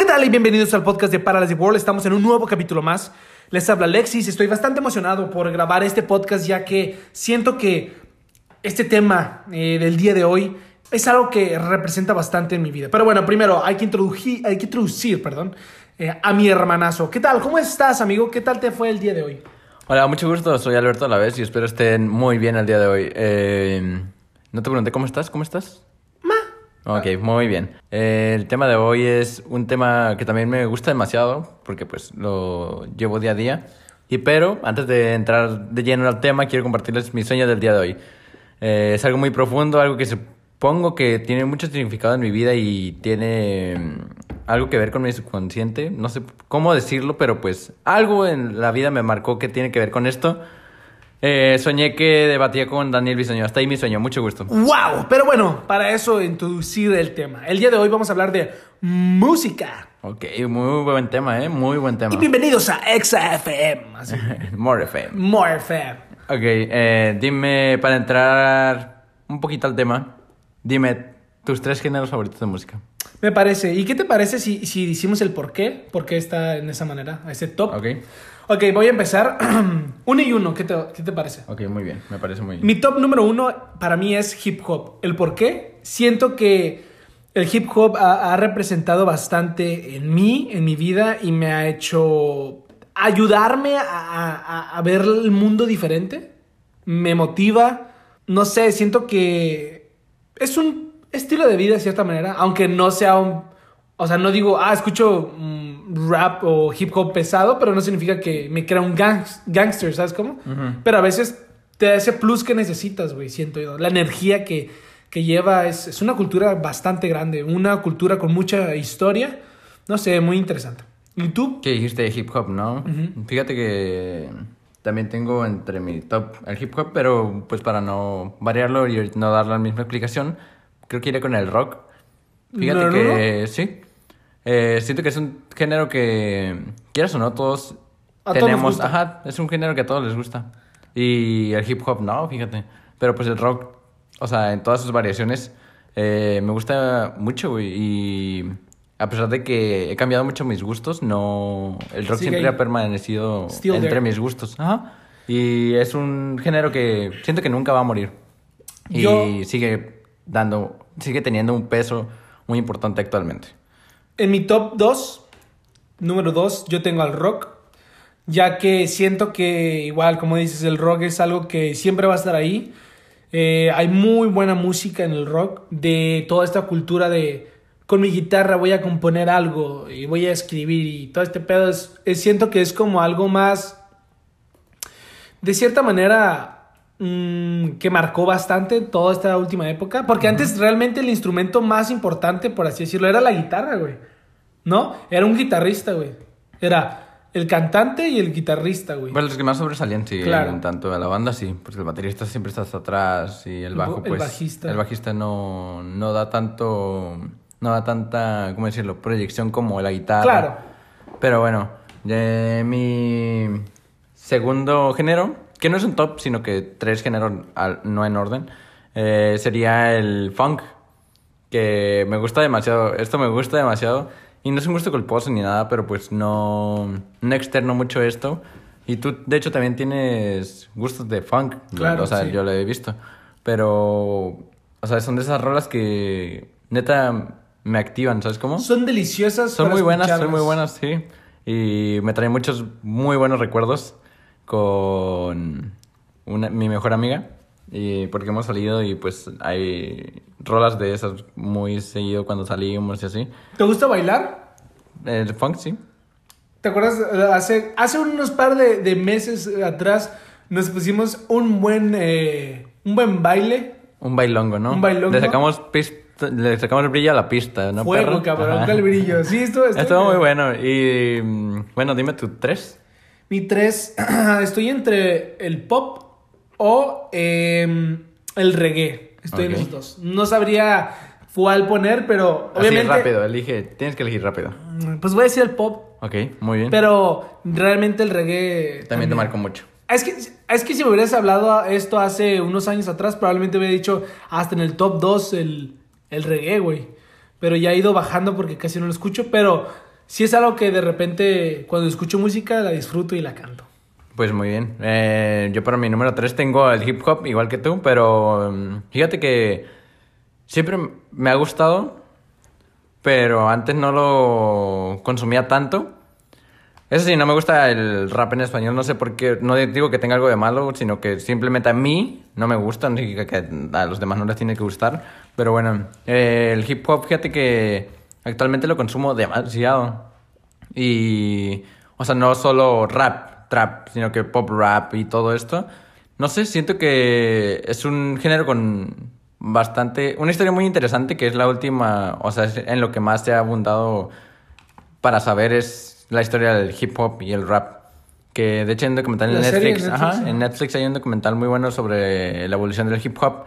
¿qué tal? Y bienvenidos al podcast de Paralysis World. Estamos en un nuevo capítulo más. Les habla Alexis. Estoy bastante emocionado por grabar este podcast ya que siento que este tema eh, del día de hoy es algo que representa bastante en mi vida. Pero bueno, primero hay que introducir, hay que introducir perdón, eh, a mi hermanazo. ¿Qué tal? ¿Cómo estás, amigo? ¿Qué tal te fue el día de hoy? Hola, mucho gusto. Soy Alberto a la vez y espero estén muy bien el día de hoy. Eh, no te pregunté cómo estás. ¿Cómo estás? Ma. Ok, muy bien. Eh, el tema de hoy es un tema que también me gusta demasiado porque pues lo llevo día a día. Y pero antes de entrar de lleno al tema, quiero compartirles mi sueño del día de hoy. Eh, es algo muy profundo, algo que supongo que tiene mucho significado en mi vida y tiene mm, algo que ver con mi subconsciente. No sé cómo decirlo, pero pues algo en la vida me marcó que tiene que ver con esto. Eh, soñé que debatía con Daniel Bisoño. Hasta ahí mi sueño. Mucho gusto. ¡Wow! Pero bueno, para eso introducir el tema. El día de hoy vamos a hablar de música. Ok, muy buen tema, ¿eh? Muy buen tema. Y bienvenidos a XFM. Así. More FM. More FM. Ok, eh, dime, para entrar un poquito al tema, dime tus tres géneros favoritos de música. Me parece. ¿Y qué te parece si, si decimos el por qué? ¿Por qué está en esa manera? Ese top. Ok, Ok, voy a empezar. uno y uno. ¿Qué te, qué te parece? ok, muy bien, me parece muy bien. Mi top número uno para mí es hip hop. ¿El por qué? Siento que el hip hop ha, ha representado bastante en mí, en mi vida, y me ha hecho ayudarme a, a- a ver el mundo diferente. Me motiva. No sé, siento que es un estilo de vida de cierta manera, aunque no sea un... O sea, no digo, ah, escucho mm, rap o hip hop pesado, pero no significa que me crea un gangs- gangster, ¿sabes cómo? Pero a veces te da ese plus que necesitas, güey, siento yo. La energía que, que lleva es, es una cultura bastante grande, una cultura con mucha historia. No sé, muy interesante. ¿Y tú? ¿Qué dijiste de hip hop, no? Fíjate que también tengo entre mi top el hip hop, pero pues para no variarlo y no dar la misma explicación, creo que iré con el rock. Fíjate No, no, que sí. Eh, siento que es un género que, quieras o no, todos A tenemos. Ajá, es un género que a todos les gusta. Y el hip hop no, fíjate. Pero pues el rock, o sea, en todas sus variaciones, eh, me gusta mucho, güey. Y a pesar de que he cambiado mucho mis gustos, no. El rock siempre ha permanecido entre there. mis gustos. Ajá. Y es un género que siento que nunca va a morir. Y Yo- sigue dando, sigue teniendo un peso muy importante actualmente. En mi top 2, número 2, yo tengo al rock. Ya que siento que, igual, como dices, el rock es algo que siempre va a estar ahí. Eh, hay muy buena música en el rock. De toda esta cultura de con mi guitarra voy a componer algo y voy a escribir y todo este pedo. Es, es- siento que es como algo más. De cierta manera. mm, que marcó bastante toda esta última época. Porque antes realmente el instrumento más importante, por así decirlo, era la guitarra, güey. ¿No? Era un guitarrista, güey. Era el cantante y el guitarrista, güey. Bueno, los que más sobresalían, sí, Claro. en tanto a la banda, sí, porque el baterista siempre está hasta atrás y el bajo, bo- el pues, bajista. el bajista no, no da tanto, no da tanta, ¿cómo decirlo?, proyección como la guitarra. Claro. Pero bueno, de mi segundo género, que no es un top, sino que tres géneros al- no en orden, eh, sería el funk, que me gusta demasiado, esto me gusta demasiado, y no es un gusto culposo ni nada, pero pues no, no externo mucho esto. Y tú, de hecho, también tienes gustos de funk, Claro, o sea, sí. yo lo he visto, pero, o sea, son de esas rolas que neta me activan, ¿sabes cómo? Son deliciosas. Son para muy buenas, son muy buenas, sí. Y me trae muchos muy buenos recuerdos con una- mi mejor amiga. Y porque hemos salido y pues hay rolas de esas muy seguido cuando salimos y así. ¿Te gusta bailar? El funk, sí. ¿Te acuerdas? eh, Hace, hace unos par de, de meses atrás nos pusimos un buen, eh, un buen baile. Un bailongo, ¿no? Un bailongo. Le sacamos, pista, le sacamos el brillo a la pista, ¿no? Fuego, perro? cabrón, el brillo. Sí, esto, esto Estuvo muy bueno. Y mm, bueno, dime tu tres. Mi tres, estoy entre el pop o em, el reggae. Estoy en esos dos. No sabría cuál poner, pero obviamente. Así rápido, elige. Tienes que elegir rápido. Pues voy a decir el pop, Ok, muy bien. pero realmente el reggae. también te marcó mucho. Es que, es que si me hubieras hablado esto hace unos años atrás, probablemente hubiera dicho hasta en el top 2 el, el reggae, güey. Pero ya ha ido bajando porque casi no lo escucho. Pero sí es algo que de repente cuando escucho música la disfruto y la canto. Pues muy bien. Eh, yo para mi número 3 tengo el hip hop, igual que tú, pero mm, fíjate que siempre me ha gustado, pero antes no lo consumía tanto. Eso sí, no me gusta el rap en español, no sé por qué, no digo que tenga algo de malo, sino que simplemente a mí no me gusta, no que a los demás no les tiene que gustar. Pero bueno, eh, el hip hop, fíjate que actualmente lo consumo demasiado. Y, o sea, no solo rap, trap, sino que pop rap y todo esto. No sé, siento que es un género con bastante, una historia muy interesante que es la última, o sea, es en lo que más se ha abundado para saber es la historia del hip hop y el rap. Que de hecho hay un documental en Netflix. ajá, en Netflix hay un documental muy bueno sobre la evolución del hip hop.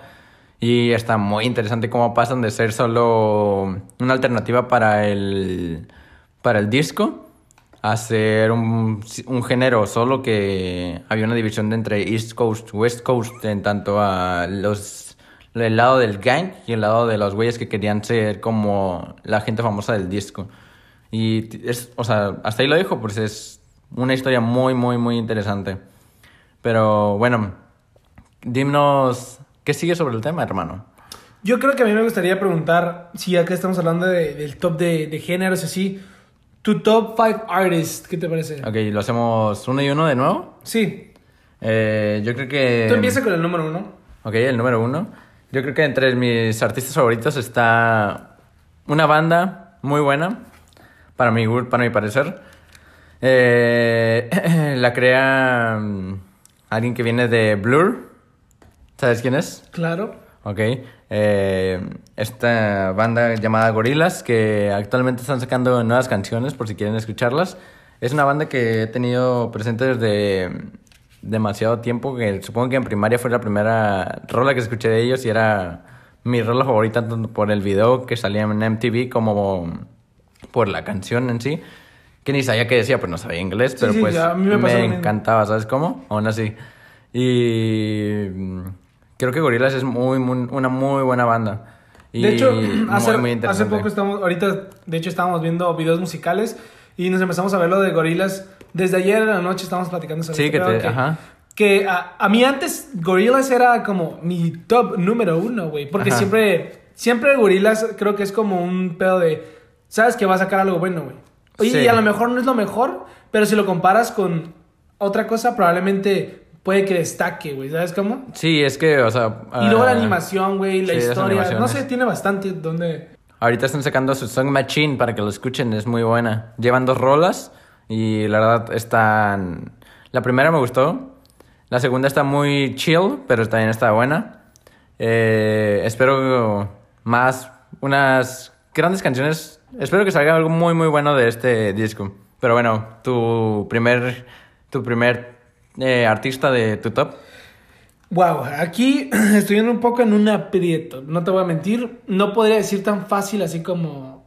Y está muy interesante cómo pasan de ser solo una alternativa para el, para el disco a ser un, un género solo que había una división de entre East Coast, West Coast, en tanto a los el lado del gang y el lado de los güeyes que querían ser como la gente famosa del disco. Y es, o sea, hasta ahí lo dejo, pues es una historia muy, muy, muy interesante. Pero bueno, dinos, ¿qué sigue sobre el tema, hermano? Yo creo que a mí me gustaría preguntar, si acá estamos hablando de, del top de, de géneros así, tu top 5 artists, ¿qué te parece? Ok, ¿lo hacemos uno y uno de nuevo? Sí. Eh, yo creo que... Tú empieza con el número uno. Ok, el número uno. Yo creo que entre mis artistas favoritos está una banda muy buena para mi, para mi parecer. Eh, la crea mm, alguien que viene de Blur. ¿Sabes quién es? Claro. Ok. Eh, esta banda llamada Gorillaz, que actualmente están sacando nuevas canciones por si quieren escucharlas. Es una banda que he tenido presente desde demasiado tiempo, que supongo que en primaria fue la primera rola que escuché de ellos y era mi rola favorita tanto por el video que salía en MTV como por la canción en sí. Que ni sabía qué decía, pues no sabía inglés, pero pues me, encantaba, ¿sabes cómo? Aún así. Y creo que Gorillaz es muy, una muy buena banda. Y de hecho, hace, hace poco estamos, ahorita, de hecho, estábamos viendo videos musicales y nos empezamos a ver lo de Gorillaz. Desde ayer en la noche estábamos platicando sobre Sí, que te, ajá. Que a, a, mí antes Gorillaz era como mi top número uno, güey. Porque siempre, siempre Gorillaz creo que es como un pedo de sabes que va a sacar algo bueno, güey. Y a lo mejor no es lo mejor, pero si lo comparas con otra cosa, probablemente puede que destaque, güey. ¿Sabes cómo? Sí, es que, o sea. Y luego la ah, animación, güey, la historia. No sé, tiene bastante donde. Ahorita están sacando su Song Machine para que lo escuchen, es muy buena. Llevan dos rolas y la verdad están. La primera me gustó. La segunda está muy chill, pero también está buena. Eh, espero más. Unas grandes canciones Espero que salga algo muy, muy bueno de este disco. Pero bueno, tu primer, tu primer eh, artista de tu top. Wow, aquí estoy un poco en un aprieto. No te voy a mentir. No podría decir tan fácil así como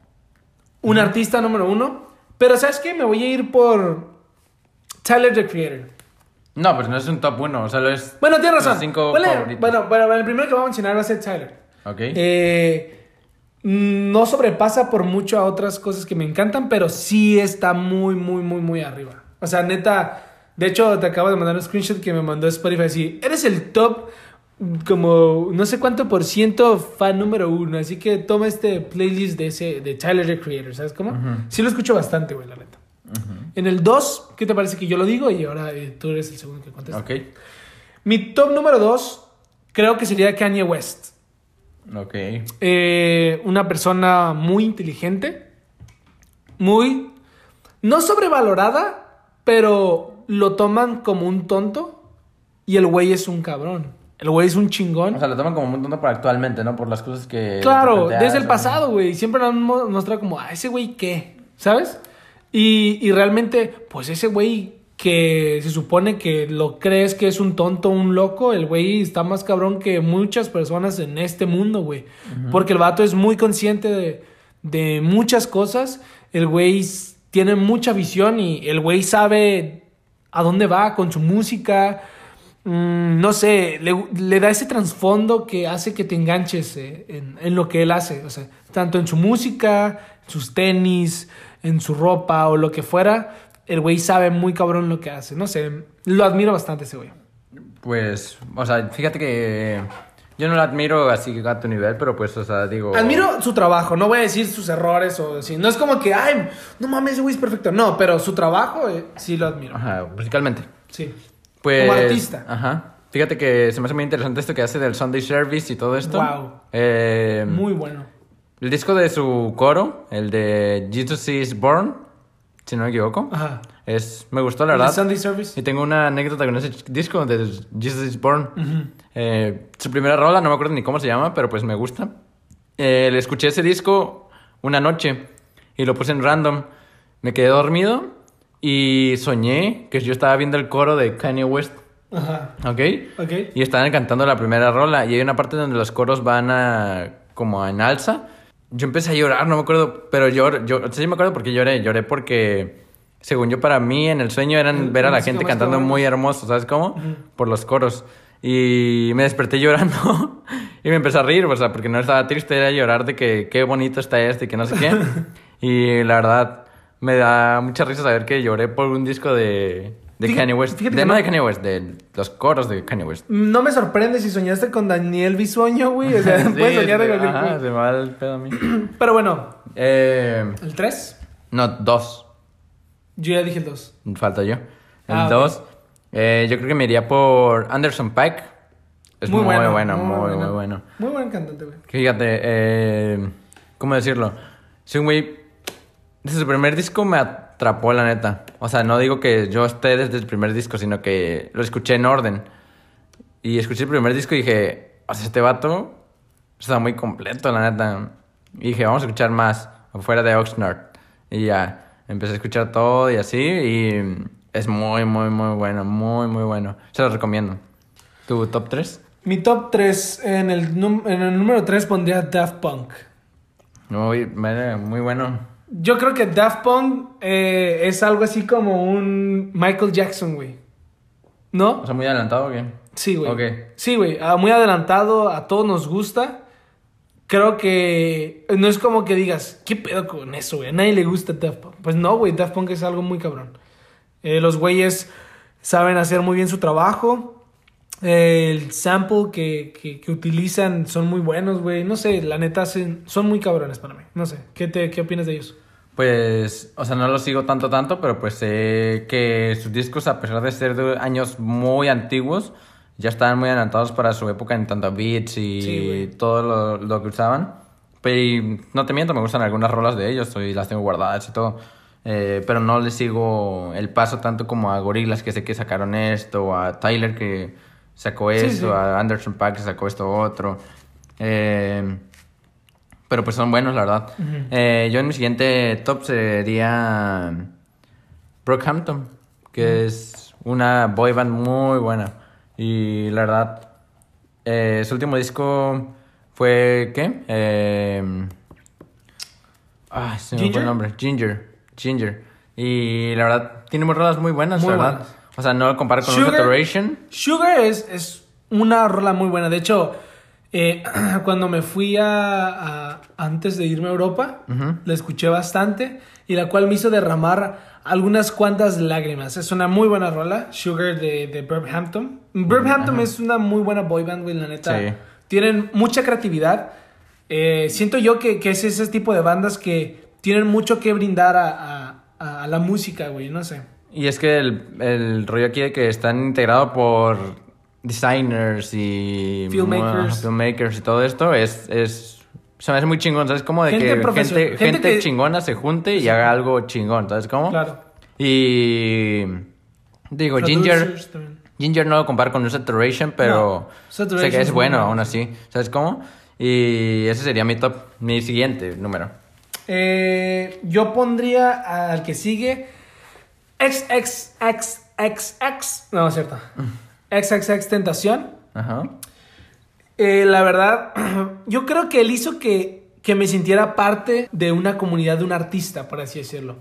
un artista número uno. Pero ¿sabes qué? Me voy a ir por Tyler the Creator. No, pues no es un top uno. O sea, es. Bueno, tienes razón. Cinco bueno, bueno, el primero que voy a mencionar va a ser Tyler. Ok. Eh, no sobrepasa por mucho a otras cosas que me encantan, pero sí está muy, muy, muy, muy arriba. O sea, neta, de hecho, te acabo de mandar un screenshot que me mandó Spotify así, eres el top como no sé cuánto por ciento fan número uno, así que toma este playlist de ese de Tyler the Creator, ¿sabes cómo? Sí lo escucho bastante, güey, la neta. En el 2, ¿qué te parece que yo lo digo? Y ahora eh, tú eres el segundo que contesta. Ok. Mi top número 2 creo que sería Kanye West. Ok. Eh, una persona muy inteligente, muy... No sobrevalorada, pero lo toman como un tonto y el güey es un cabrón. El güey es un chingón. O sea, lo toman como un tonto para actualmente, ¿no? Por las cosas que... Claro, desde el pasado, güey. Siempre nos han mostrado como, ah, ese güey qué, ¿sabes? Y, y realmente, pues ese güey que se supone que lo crees que es un tonto, un loco, el güey está más cabrón que muchas personas en este mundo, güey. Porque el vato es muy consciente de, de muchas cosas, el güey tiene mucha visión y el güey sabe a dónde va con su música. Mm, no sé, le, da ese trasfondo que hace que te enganches eh, en, en, lo que él hace. O sea, tanto en su música, sus tenis, en su ropa o lo que fuera, el güey sabe muy cabrón lo que hace. No sé, lo admiro bastante ese güey. Pues, o sea, fíjate que yo no lo admiro así a tu nivel, pero pues, o sea, digo... Admiro su trabajo, no voy a decir sus errores o así. No es como que, ay, no mames, ese güey es perfecto. No, pero su trabajo eh, sí lo admiro. Ajá, musicalmente. Sí. Pues, Como artista. Ajá. Fíjate que se me hace muy interesante esto que hace del Sunday Service y todo esto. Wow. Eh, Muy bueno. El disco de su coro, el de Jesus is Born, si no me equivoco. Ajá. Es, me gustó, la verdad. Sunday Service. Y tengo una anécdota con ese disco de Jesus is Born. Eh, su primera rola, no me acuerdo ni cómo se llama, pero pues me gusta. Eh, le escuché ese disco una noche y lo puse en random. Me quedé dormido y soñé que yo estaba viendo el coro de Kanye West. Ajá. ¿Ok? Ok. Y estaban cantando la primera rola y hay una parte donde los coros van a como en alza. Yo empecé a llorar, no me acuerdo, pero yo, yo sí me acuerdo porque lloré, lloré porque según yo para mí en el sueño eran ver a la gente cantando muy hermoso, ¿sabes cómo? Por los coros. Y me desperté llorando y me empecé a reír, o sea, porque no estaba triste, era llorar de que qué bonito está este y que no sé qué. y la verdad me da mucha risa saber que lloré por un disco de, de Fíjate- Kanye West. fíjate De, que no no- de Kanye West, de los coros de Kanye West. No me sorprende si soñaste con Daniel Bisueño, güey. O sea, Sí, puedes soñar de cualquier ajá, se me va el pedo a mí. Pero bueno, Eh, el 3. no, dos. Yo ya dije el 2. Falta yo. El Ah, ok. dos. eh, yo creo que me iría por Anderson Paak. Es muy, bueno, bueno, muy, muy bueno. Muy buen cantante, güey. Fíjate, eh, ¿cómo decirlo? Sí, güey. Desde su primer disco me atrapó, la neta. O sea, no digo que yo esté desde el primer disco, sino que lo escuché en orden. Y escuché el primer disco y dije, o sea, este vato está muy completo, la neta. Y dije, vamos a escuchar más, afuera de Oxnard. Y ya, empecé a escuchar todo y así. Y es muy, muy, muy bueno, muy, muy bueno. Se lo recomiendo. ¿Tu top 3? Mi top 3, en el, en el número 3 pondría Daft Punk. Muy, muy bueno. Yo creo que Daft Punk eh, es algo así como un Michael Jackson, güey. ¿No? O sea, muy adelantado o qué? Sí, güey. Sí, güey. Ah, muy adelantado, a todos nos gusta. Creo que no es como que digas, ¿qué pedo con eso, güey? A nadie le gusta Daft Punk. Pues no, güey. Daft Punk es algo muy cabrón. Eh, los güeyes saben hacer muy bien su trabajo. El sample que, que, que utilizan son muy buenos, güey. No sé, la neta son muy cabrones para mí. No sé. ¿Qué, te, qué opinas de ellos? Pues, o sea, no lo sigo tanto, tanto, pero pues sé que sus discos, a pesar de ser de años muy antiguos, ya estaban muy adelantados para su época en tanto beats y Sí, todo lo, lo que usaban. Pero no te miento, me gustan algunas rolas de ellos y las tengo guardadas y todo. Eh, pero no le sigo el paso tanto como a Gorillaz, que sé que sacaron esto, o a Tyler, que sacó Sí, esto, sí. a Anderson que sacó esto otro. Eh, pero pues son buenos, la verdad. Eh, yo en mi siguiente top sería Brockhampton, que es una boy band muy buena. Y la verdad, eh, su último disco fue, ¿qué? Eh, ah, se me fue ¿Ginger? el nombre. Ginger. Ginger. Y la verdad, tiene muy rolas muy buenas, Muy la verdad. O sea, no lo comparo con Sugar- un Saturation. Sugar es, es una rola muy buena. De hecho, eh, cuando me fui a, a- antes de irme a Europa, la escuché bastante y la cual me hizo derramar algunas cuantas lágrimas. Es una muy buena rola, Sugar de, de Birmingham. Birmingham es una muy buena boy band, güey, la neta. Sí. Tienen mucha creatividad. Eh, siento yo que, que es ese tipo de bandas que tienen mucho que brindar a, a- a la música, güey, no sé. Y es que el, el rollo aquí de que están integrados por designers y Filmmakers. Filmmakers y todo esto es, es se me hace muy chingón, ¿sabes? Como de Gente que gente, gente gente que- chingona se junte y haga algo chingón, ¿sabes cómo? Claro. Y digo, Ginger, también. Ginger no lo comparo con un Saturation, pero No, Saturation sé que es es bueno aún sí. así, ¿sabes cómo? Y ese sería mi top, mi siguiente número. Eh, yo pondría al que sigue XXXXX. No, es cierto. XXX Tentación. Ajá. Eh, la verdad, yo creo que él hizo que, que me sintiera parte de una comunidad de un artista, por así decirlo.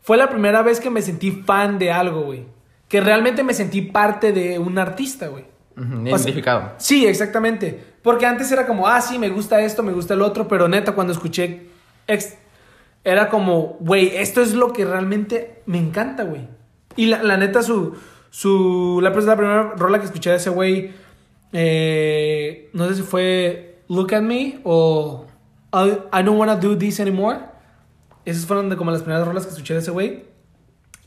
Fue la primera vez que me sentí fan de algo, güey. Que realmente me sentí parte de un artista, güey. Sea, Identificado. Sí, exactamente. Porque antes era como, ah, sí, me gusta esto, me gusta el otro, pero neta, cuando escuché era como, güey, esto es lo que realmente me encanta, güey. Y la, la neta, su, su, la, la primera rola que escuché de ese güey, eh, no sé si fue Look at Me o I, Don't Wanna Do This Anymore. Esas fueron de como las primeras rolas que escuché de ese güey.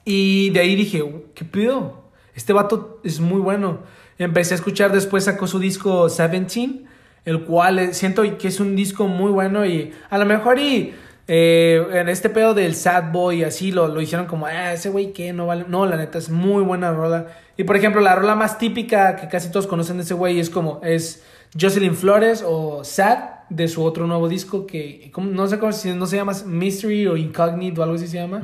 Y de ahí dije, ¿qué pido? Este vato es muy bueno. Empecé a escuchar después, sacó su disco 17, el cual eh, siento que es un disco muy bueno y a lo mejor y eh, en este pedo del sad boy así lo, lo hicieron como, ah, ese güey que no vale. No, la neta es muy buena rola. Y por ejemplo, la rola más típica que casi todos conocen de ese güey es como, es Jocelyn Flores o Sad de su otro nuevo disco que como- no sé cómo si no se llama Mystery o Incognito o algo así se llama,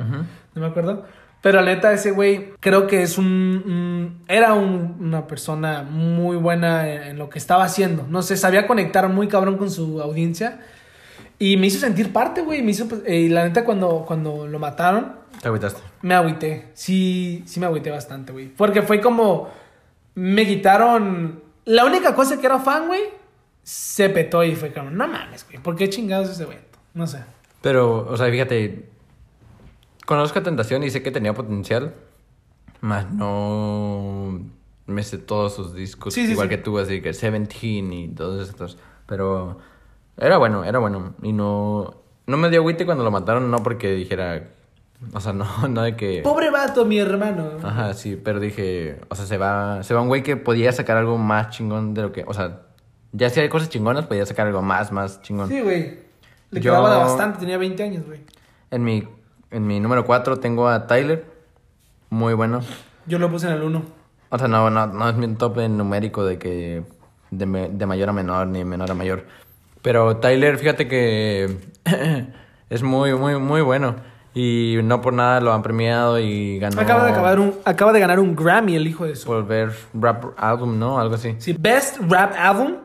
no me acuerdo. Pero la neta, ese güey creo que es un. era un- una persona muy buena en, en lo que estaba haciendo. No sé, sabía conectar muy cabrón con su audiencia. Y me hizo sentir parte, güey. Me hizo. pues, eh, y la neta, cuando, cuando lo mataron, Te agüitaste. me agüité. Sí, sí me agüité bastante, güey. Porque fue como. Me quitaron. La única cosa que era fan, güey, se petó y fue como, no mames, güey. ¿Por qué chingados ese evento? No sé. Pero, o sea, fíjate, conozco a Tentación y sé que tenía potencial, más no me sé todos sus discos, Sí, sí, igual sí. que tú, así que Seventeen y todos estos, pero era bueno, era bueno, y no, no me dio agüite cuando lo mataron, no porque dijera, o sea, no, no de que... Pobre vato, mi hermano. Ajá, sí, pero dije, o sea, se va, se va un güey que podía sacar algo más chingón de lo que, o sea, ya si hay cosas chingonas, podía sacar algo más, más chingón. Sí, güey. Le Yo- quedaba bastante, tenía 20 años, güey. En mi, en mi número 4 tengo a Tyler. Muy bueno. Yo lo puse en el 1. O sea, no, no, no es mi top en numérico de que de, me- de mayor a menor ni menor a mayor. Pero Tyler, fíjate que es muy, muy, muy bueno. Y no por nada lo han premiado y ganó Acaba, de acabar un, acaba de ganar un Grammy, el hijo de su. Volver Rap Album, ¿no? Algo así. Sí, Best Rap Album.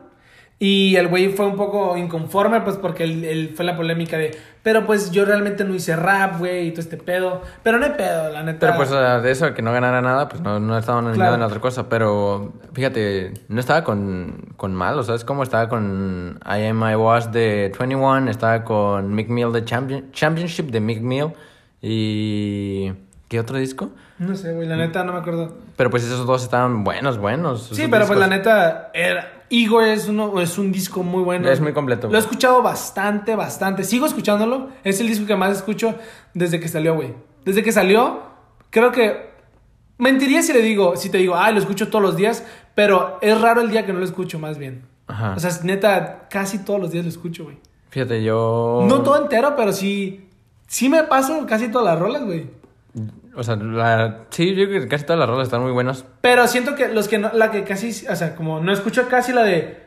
Y el güey fue un poco inconforme, pues porque él, él fue la polémica de. Pero pues yo realmente no hice rap, güey, y todo este pedo. Pero no hay pedo, la neta. Pero pues de eso, que no ganara nada, pues no, no estaba nominado Claro. en otra cosa. Pero fíjate, no estaba con, con mal, o sea, es como estaba con I Am I Was de 21, estaba con Mick Mill de Champion- Championship de Mick Mill y... ¿Qué otro disco? No sé, güey, la neta no me acuerdo. Pero pues esos dos estaban buenos, buenos. Sí, pero pues la neta. Era, Igor es, uno, es un disco muy bueno. Es muy completo, Lo he escuchado bastante, bastante. Sigo escuchándolo. Es el disco que más escucho desde que salió, güey. Desde que salió, creo que. Mentiría si le digo, si te digo, ay, lo escucho todos los días, pero es raro el día que no lo escucho, más bien. Ajá. O sea, neta, casi todos los días lo escucho, güey. Fíjate, yo... No todo entero, pero sí. Sí me paso casi todas las rolas, güey. O sea, la... sí, yo creo que casi todas las rolas están muy buenas. Pero siento que los que no, la que casi, o sea, como no escucho casi la de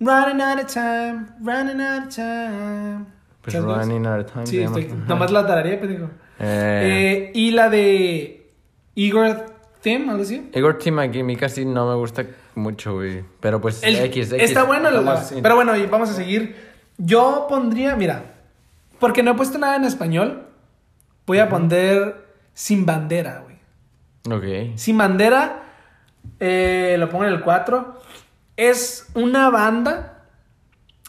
Running out of time, running out of time. Pues. Running Out of Time. Sí, estoy, nomás la tararía, pendejo. Eh, Eh, y la de Igor Tim, algo así. Igor Team aquí a mí casi no me gusta mucho, güey. Pero pues El- X, X. Está bueno, Vamos, sí. pero bueno, y vamos a seguir. Yo pondría, mira, porque no he puesto nada en español, voy a poner Sin Bandera, güey. Ok. Sin Bandera, eh, lo pongo en el 4. Es una banda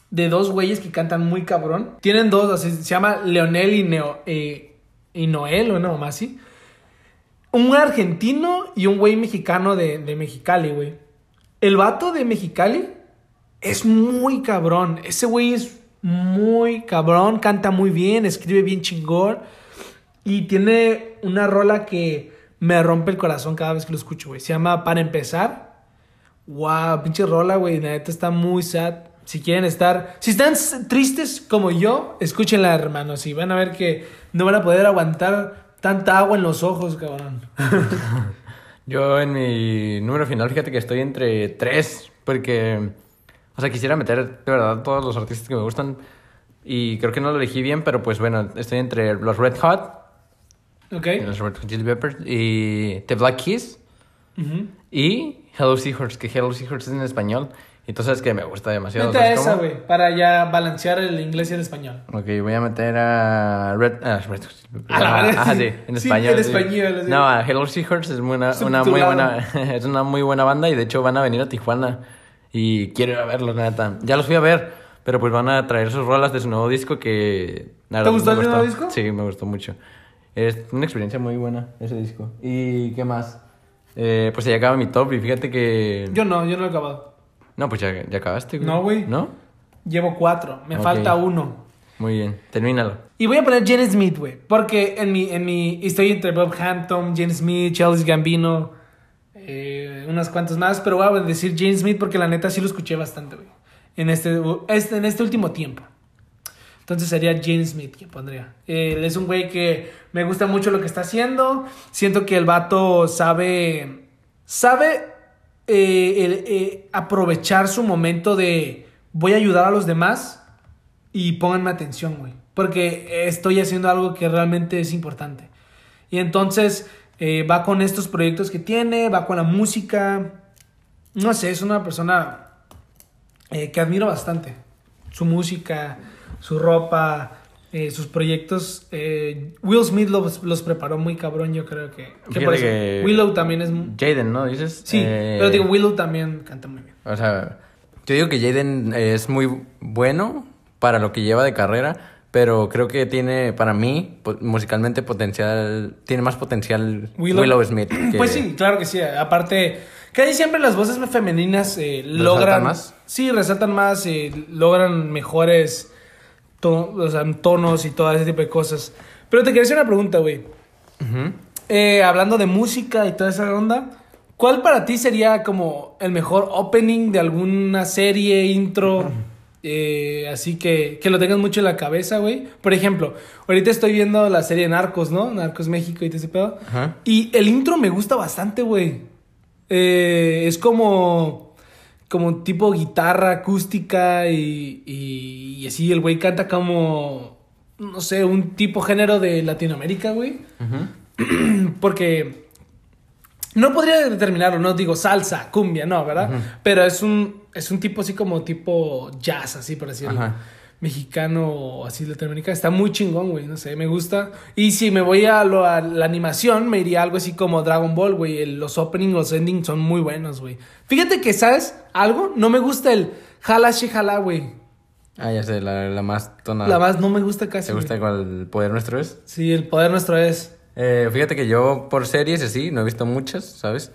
de dos güeyes que cantan muy cabrón. Tienen dos, así, se llama Leonel y, Neo, eh, y Noel, o no, más así. Un argentino y un güey mexicano de, de Mexicali, güey. El vato de Mexicali es muy cabrón. Ese güey es muy cabrón, canta muy bien, escribe bien chingón. Y tiene una rola que me rompe el corazón cada vez que lo escucho, güey. Se llama Para empezar. Wow, pinche rola, güey. La neta está muy sad. Si quieren estar. Si están tristes como yo, escúchenla, hermanos. Y van a ver que no van a poder aguantar tanta agua en los ojos, cabrón. Yo en mi número final, fíjate que estoy entre tres, porque, o sea, quisiera meter de verdad todos los artistas que me gustan y creo que no lo elegí bien, pero pues bueno, estoy entre los Red Hot, ¿Ok? los Red Hot Chili Peppers y The Black Keys Ujú. y Hello Seahorse, que Hello Seahorse es en español y tú sabes que me gusta demasiado. ¿sabes esa, güey. Para ya balancear el inglés y el español. Ok, voy a meter a Red, ah, Red. A la Ah, ah, sí. sí, en Sí, español. en sí. español, así. No, a Hello Seahorse es una, una muy buena, es una muy buena banda y de hecho van a venir a Tijuana y quiero ir a verlos, neta. Ya los fui a ver, Pero pues van a traer sus rolas de su nuevo disco que... la ¿Te gustó el nuevo disco? Sí, me gustó mucho. Es una experiencia muy buena ese disco. ¿Y qué más? Eh, pues ya acaba mi top y fíjate que... Yo no, yo no lo he acabado. No, pues ya, ya acabaste, güey. No, güey. ¿No? Llevo cuatro, me falta uno. Muy bien, termínalo. Y voy a poner Jen Smith, güey. Porque en mi, en mi estoy entre Bob Hampton, Jen Smith, Charles Gambino, eh, unas cuantas más. Pero voy a decir Jen Smith porque la neta sí lo escuché bastante, güey. En este, este, en este último tiempo. Entonces sería Jen Smith que pondría. Él es un güey que me gusta mucho lo que está haciendo. Siento que el vato sabe. Sabe eh, eh, aprovechar su momento de voy a ayudar a los demás y pónganme atención, güey. Porque estoy haciendo algo que realmente es importante. Y entonces eh, va con estos proyectos que tiene, va con la música. No sé, es una persona que admiro bastante. Su música, su ropa, eh, sus proyectos. eh, Will Smith los, los preparó muy cabrón, yo creo que. que por eso- que- Willow también es. Jaden, ¿no? Dices. Sí, Eh, pero digo, Willow también canta muy bien. O sea, yo digo que Jaden es muy bueno para lo que lleva de carrera, pero creo que tiene, para mí, musicalmente potencial, tiene más potencial Willow, Smith. que- Pues sí, claro que sí. Aparte, casi siempre las voces femeninas eh, logran. más? Sí, resaltan más, eh, logran mejores to- o sea, tonos y todo ese tipo de cosas. Pero te quería hacer una pregunta, güey. Eh, hablando de música y toda esa onda, ¿cuál para ti sería como el mejor opening de alguna serie, intro? eh, así que, que lo tengas mucho en la cabeza, güey. Por ejemplo, ahorita estoy viendo la serie Narcos, ¿no? Narcos México y todo ese pedo. Y el intro me gusta bastante, güey. Eh, es como. Como tipo guitarra acústica y, y, y así el güey canta como. No sé, un tipo género de Latinoamérica, güey. Porque no podría determinarlo, no digo salsa, cumbia, no, ¿verdad? Pero es un, es un tipo así como tipo jazz, así por decirlo. Mexicano o así latinoamericano. Está muy chingón, güey, no sé, me gusta. Y si me voy a, lo- a la animación, me iría algo así como Dragon Ball, güey. El- Los openings, los endings son muy buenos, güey. Fíjate que, ¿sabes algo? No me gusta el jala, she, jala, güey. Ah, ya sé, la, la más tonada. La más no me gusta casi. ¿Te gusta güey. cuál poder nuestro es? Sí, el poder nuestro es. Eh, fíjate que yo por series así, no he visto muchas, ¿sabes?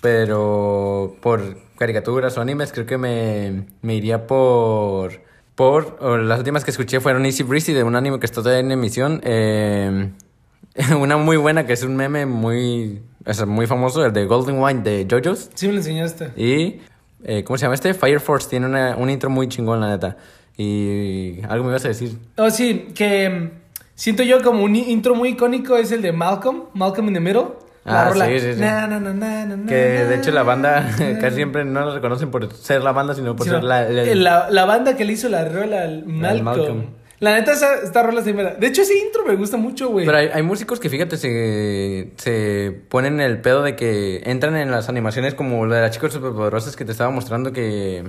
Pero por caricaturas o animes creo que me, me iría por... Por... o las últimas que escuché fueron Easy Breezy de un anime que está todavía en emisión. eh, una muy buena que es un meme muy... sea, muy famoso, el de Golden Wine de JoJo's. Sí, me lo enseñaste. Y... eh, ¿Cómo se llama este? Fire Force tiene una, un intro muy chingón, la neta. Y... Algo me ibas a decir. Oh, sí, que mm, siento yo como un intro muy icónico es el de Malcolm, Malcolm in the Middle. La Ah, rola. sí, sí, sí. Na, na, na, Que de hecho la banda casi siempre no la reconocen por ser la banda, sino por Sí, ser la... la- la, la banda que le hizo la rola al Malcolm. Malcolm. La neta, esa, esta rola sí me da- De hecho, ese intro me gusta mucho, güey. Pero hay, hay músicos que, fíjate, se, se ponen el pedo de que entran en las animaciones como la de las chicas superpoderosas que te estaba mostrando que,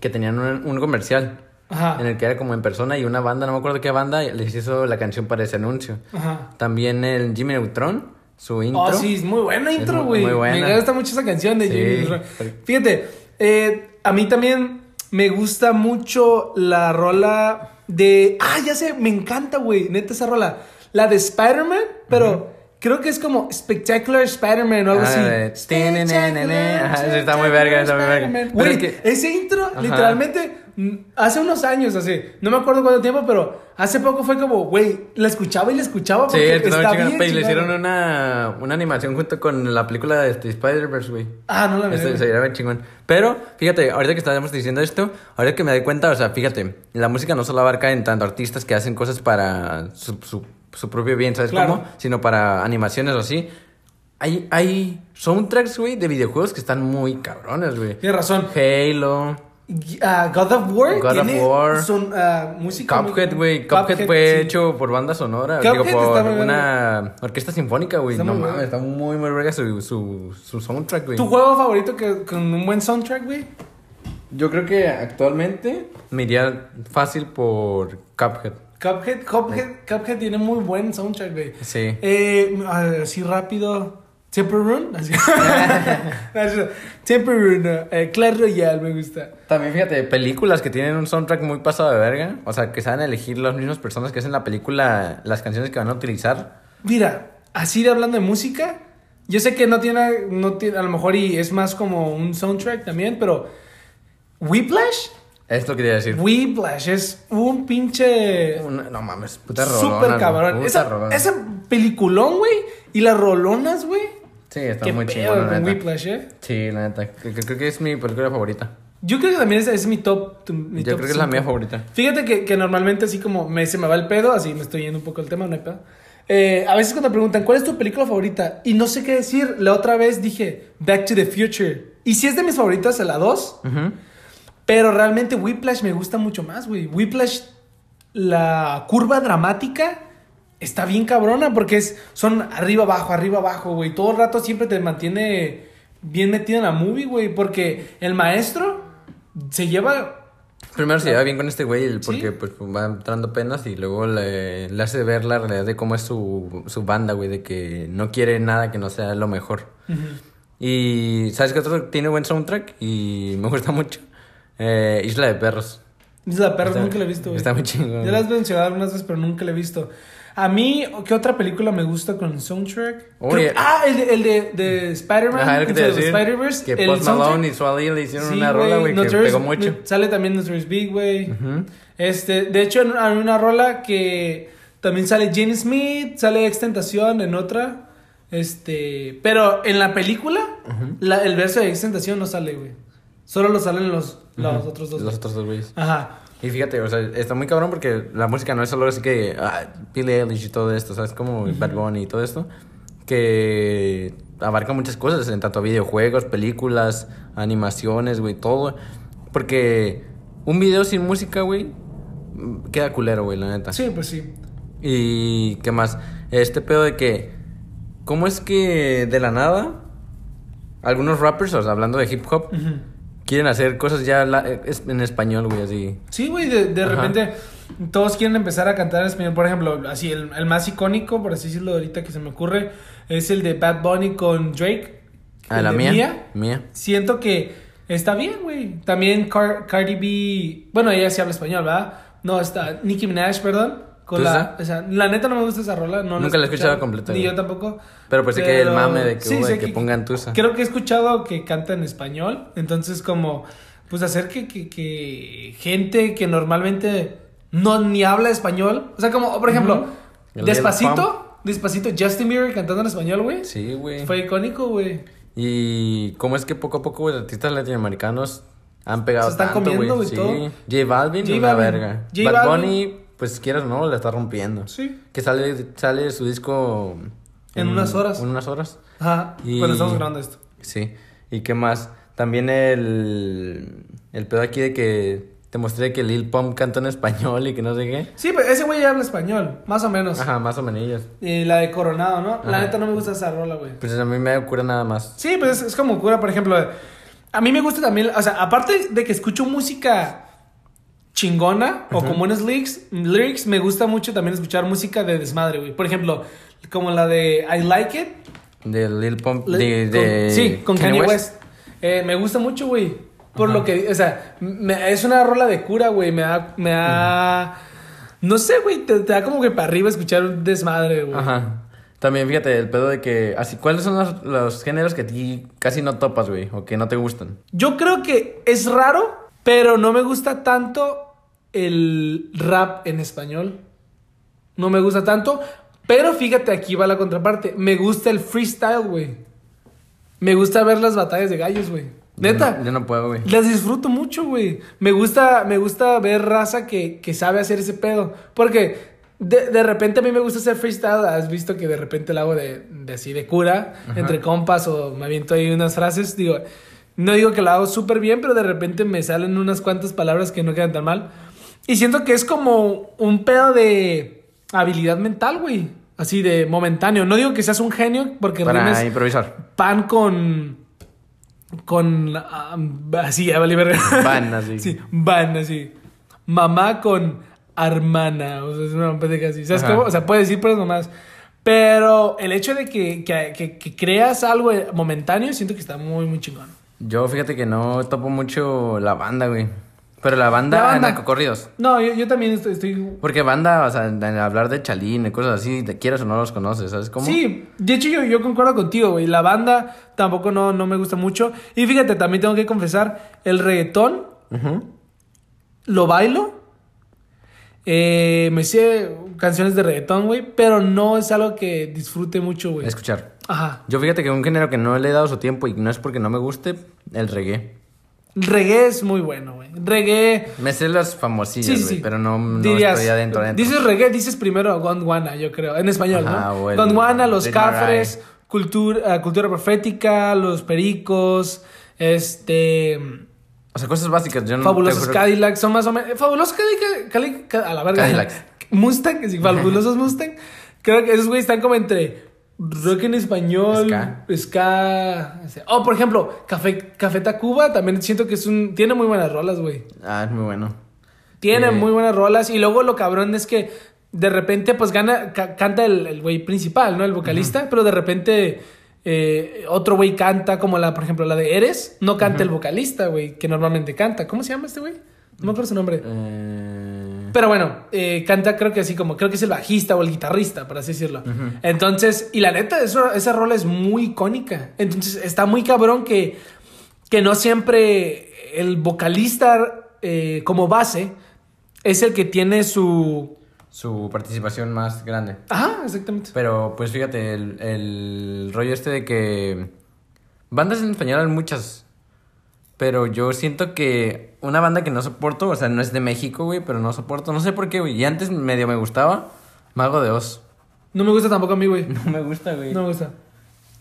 que tenían un, un comercial. Ajá. En el que era como en persona y una banda, no me acuerdo qué banda, les hizo la canción para ese anuncio. Ajá. También el Jimmy Neutron, su intro. Oh, sí, es muy buena intro, güey. muy buena. Me gusta mucho esa canción de Sí. Jimmy. Fíjate, eh, a mí también me gusta mucho la rola de. Ah, ya sé, me encanta, güey. Neta, esa rola. La de Spider-Man, pero creo que es como Spectacular Spider-Man o algo Ah, así. Ajá, está muy verga, está muy verga. Güey, es que- ese intro, Ajá. literalmente, hace unos años, así. No me acuerdo cuánto tiempo, pero hace poco fue como, güey, la escuchaba y la escuchaba Sí, porque muy está bien. Pe- y le hicieron una, una animación junto con la película de este, Spider-Verse, güey. Ah, no la vi. Este, se bien chingón. Pero, fíjate, ahorita que estábamos diciendo esto, ahorita que me doy cuenta, o sea, fíjate, la música no solo abarca en tanto artistas que hacen cosas para su, su, su propio bien, ¿sabes Claro. cómo? Sino para animaciones o así. Hay, hay soundtracks, güey, de videojuegos que están muy cabrones, güey. Tienes razón. Halo, Ah, God of War. God of tiene War. Son, ah, música. Cuphead, güey. Cuphead, fue sí. hecho por banda sonora. Cuphead digo, por una orquesta sinfónica, güey. Está No muy mames, está muy, muy verga su, su, su soundtrack, güey. ¿Tu juego favorito que, con un buen soundtrack, güey? Yo creo que actualmente me iría fácil por Cuphead. Cuphead, Cuphead, Cuphead tiene muy buen soundtrack, güey. Sí. Eh, así rápido. Temple Run. Así. Temple Run. eh, Clash Royale me gusta. También fíjate, películas que tienen un soundtrack muy pasado de verga. O sea, que saben elegir las mismas personas que hacen la película las canciones que van a utilizar. Mira, así de hablando de música, yo sé que no tiene, no tiene, a lo mejor y es más como un soundtrack también, pero Whiplash, Esto quería decir. Whiplash es un pinche Una- no mames, puta rolona. super güey, cabrón. puta Esa, rolona. ese peliculón, güey, y las rolonas, güey. Sí, está Qué muy pedo chingón, la con neta. Whiplash, eh. Sí, la neta. Creo, creo que es mi película favorita. Yo creo que también es, es mi top. tu- mi Yo top creo que es la cinco. mía favorita. Fíjate que, que normalmente así como me, se me va el pedo, así me estoy yendo un poco el tema, no hay pedo. Eh, a veces cuando me preguntan, ¿cuál es tu película favorita? Y no sé qué decir, la otra vez dije, Back to the Future. Y si es de mis favoritas, la 2, Ujú. pero realmente Whiplash me gusta mucho más, güey. Whiplash, la curva dramática está bien cabrona porque es, son arriba, abajo, arriba, abajo, güey. Todo el rato siempre te mantiene bien metido en la movie, güey, porque el maestro se lleva Primero se lleva bien con este güey porque Sí. pues va entrando penas y luego le, le hace ver la realidad de cómo es su, su banda, güey, de que no quiere nada que no sea lo mejor. Y ¿sabes qué otro tiene buen soundtrack? Y me gusta mucho. Eh, Isla de Perros. Isla de Perros Está- nunca la he visto, güey. está muy chingón. Ya la has mencionado algunas veces, pero nunca la he visto. A mí, ¿qué otra película me gusta con el soundtrack? Oye. Creo- ah, el de, el de, de Spider-Man. The decir. Spider-Verse. Que el Post. Malone y Swally le hicieron Sí, una rola, güey, que pegó mucho. Sale también Notorious Big, güey. Este, de hecho, hay una rola que también sale Jenny Smith, sale Extentación en otra. Este, pero en la película, la- el verso de Extentación no sale, güey. Solo lo salen los, los otros dos. Los otros dos güeyes. Ajá. Y fíjate, o sea, está muy cabrón porque la música no es solo así que ah, Billie Eilish y todo esto, ¿sabes? Como Bad Bunny y todo esto, que abarca muchas cosas, en tanto videojuegos, películas, animaciones, güey, todo. Porque un video sin música, güey, queda culero, güey, la neta. Sí, pues sí. Y qué más, este pedo de que, ¿cómo es que de la nada algunos rappers, o sea, hablando de hip hop, Ujú. Quieren hacer cosas ya la- es- en español, güey, así? Sí, güey, de, repente todos quieren empezar a cantar en español. Por ejemplo, así, el, el más icónico, por así decirlo, ahorita que se me ocurre, es el de Bad Bunny con Drake. Ah, la mía. Mía. Siento que está bien, güey. También Car- Cardi B, bueno, ella sí habla español, ¿verdad? No, está Nicki Minaj, perdón. Con ¿Tú la, o sea, la neta no me gusta esa rola. No Nunca la he escuchado completa, Ni yo tampoco. Pero pues sí que el mame de que, Sí, sé que pongan tusa. Creo que he escuchado que canta en español. Entonces, como, pues hacer que, que, que gente que normalmente no ni habla español. O sea, como, por ejemplo, despacito, despacito, Justin Bieber cantando en español, güey. Sí, güey. Fue icónico, güey. Y cómo es que poco a poco, güey, artistas latinoamericanos han pegado Se están tanto, comiendo, güey. Sí. J Balvin, J una Balvin. verga. J Bad Balvin. Bunny, pues quieras o no, la está rompiendo. Sí. Que sale, sale su disco... En unas horas. En unas horas. Ajá. Y- Cuando estamos grabando esto. Sí. ¿Y qué más? También el... El pedo aquí de que te mostré que Lil Pump canta en español y que no sé qué. Sí, pero ese güey ya habla español, más o menos. Ajá, más o menos. Eh, la de Coronado, ¿no? La neta no me gusta esa rola, güey. Pues a mí me ocurre nada más. Sí, pues es, es como cura, por ejemplo. A mí me gusta también, o sea, aparte de que escucho música chingona o con buenos lyrics, lyrics, me gusta mucho también escuchar música de desmadre, güey. Por ejemplo, como la de I Like It. De Lil Pump. De, con- sí, con Kanye, West. Eh, me gusta mucho, güey. Por lo que, o sea, me- es una rola de cura, güey. Me da, me da, no sé, güey, te, te da como que para arriba escuchar un desmadre, güey. Ajá. También fíjate, el pedo de que. Así, ¿Cuáles son los, los géneros que a ti casi no topas, güey? O que no te gustan. Yo creo que es raro, pero no me gusta tanto el rap en español. No me gusta tanto. Pero fíjate, aquí va la contraparte. Me gusta el freestyle, güey. Me gusta ver las batallas de gallos, güey. Neta. Yo no, yo no puedo, güey. Las disfruto mucho, güey. Me gusta, me gusta ver raza que, que sabe hacer ese pedo. Porque de, de repente a mí me gusta hacer freestyle. Has visto que de repente lo hago de, de así de cura, entre compas o me aviento ahí unas frases. Digo, no digo que lo hago súper bien, pero de repente me salen unas cuantas palabras que no quedan tan mal. Y siento que es como un pedo de habilidad mental, güey. Así de momentáneo. No digo que seas un genio porque Para improvisar. pan con. Con. ah, así, ya vale verga. Van, así. Sí, van así. Mamá con hermana. O sea, es una pendeja así. ¿Sabes Ajá. cómo? O sea, puede decir puras mamás. Pero el hecho de que, que- que- que creas algo momentáneo, siento que está muy, muy chingón. Yo fíjate que no topo mucho la banda, güey. Pero la banda, La banda. narcocorridos. No, yo, yo también estoy, estoy- Porque banda, o sea, en hablar de Chalín y cosas así, te quieras o no los conoces, ¿sabes cómo? Sí, de hecho yo, yo concuerdo contigo, güey. La banda tampoco no, no me gusta mucho. Y fíjate, también tengo que confesar, el reggaetón Ujú. lo bailo. Eh, me sé canciones de reggaetón, güey, pero no es algo que disfrute mucho, güey. Escuchar. Ajá. Yo fíjate que un género que no le he dado su tiempo y no es porque no me guste, el reggae. Reggae es muy bueno, güey. Reggae. Me sé las famosillas, Sí, güey, sí, sí. pero no, no Dirías, estoy adentro, adentro. Dices reggae, dices primero Gondwana, yo creo. En español, Ajá, ¿no? Gondwana, los cafres, cultura, cultura profética, los pericos, este. O sea, cosas básicas. Yo no, Fabulosos Cadillacs, son más o menos. Fabulosos Cadillacs, Cadillac- Ca- a la verga. Cadillacs. Mustang, sí, fabulosos Mustang. Creo que esos güeyes están como entre rock en español, Ska. ska. Oh, por ejemplo, Café, Café Tacuba también siento que es un. Tiene muy buenas rolas, güey. Ah, es muy bueno. Tiene Eh. muy buenas rolas. Y luego lo cabrón es que de repente, pues gana, ca- canta el el güey principal, ¿no? El vocalista, pero de repente. eh, otro güey canta, como la, por ejemplo, la de Eres, no canta el vocalista, güey, que normalmente canta. ¿Cómo se llama este güey? No me acuerdo su nombre. Eh, Pero bueno, eh, canta creo que así como, creo que es el bajista o el guitarrista, por así decirlo. Entonces, y la neta, eso, esa rola es muy icónica. Entonces, está muy cabrón que, que no siempre el vocalista eh, como base es el que tiene su... su participación más grande. Ajá, exactamente. Pero pues fíjate, el, el rollo este de que bandas en español hay muchas. Pero yo siento que una banda que no soporto, o sea, no es de México, güey, pero no soporto, no sé por qué, güey. Y antes medio me gustaba Mago de Oz. No me gusta tampoco a mí, güey. No me gusta, güey. No me gusta.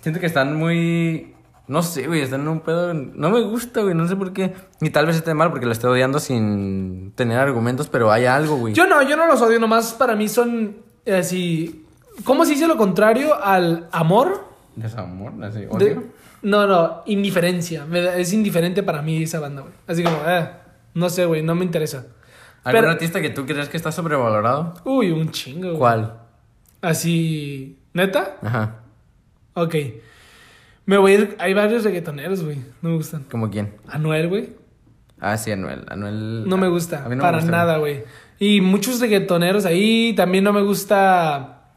Siento que están muy... No sé, güey, están en un pedo... No me gusta, güey, no sé por qué. Y tal vez esté mal porque la estoy odiando sin tener argumentos, pero hay algo, güey. Yo no, yo no los odio, nomás para mí son eh, así... ¿Cómo se dice lo contrario al amor? Desamor, así, De- odio. No, no, indiferencia. Me es indiferente para mí esa banda, güey. Así como, eh, no sé, güey, no me interesa. ¿Algún Pero- artista que tú crees que está sobrevalorado? Uy, un chingo, güey. ¿Cuál? Así, ¿neta? Ajá. Ok. Me voy a ir, hay varios reggaetoneros, güey, no me gustan. ¿Como quién? Anuel, güey, Ah, sí, Anuel. Anuel... no me gusta, A mí no me para gusta. nada, güey. Y muchos reggaetoneros ahí, también no me gusta,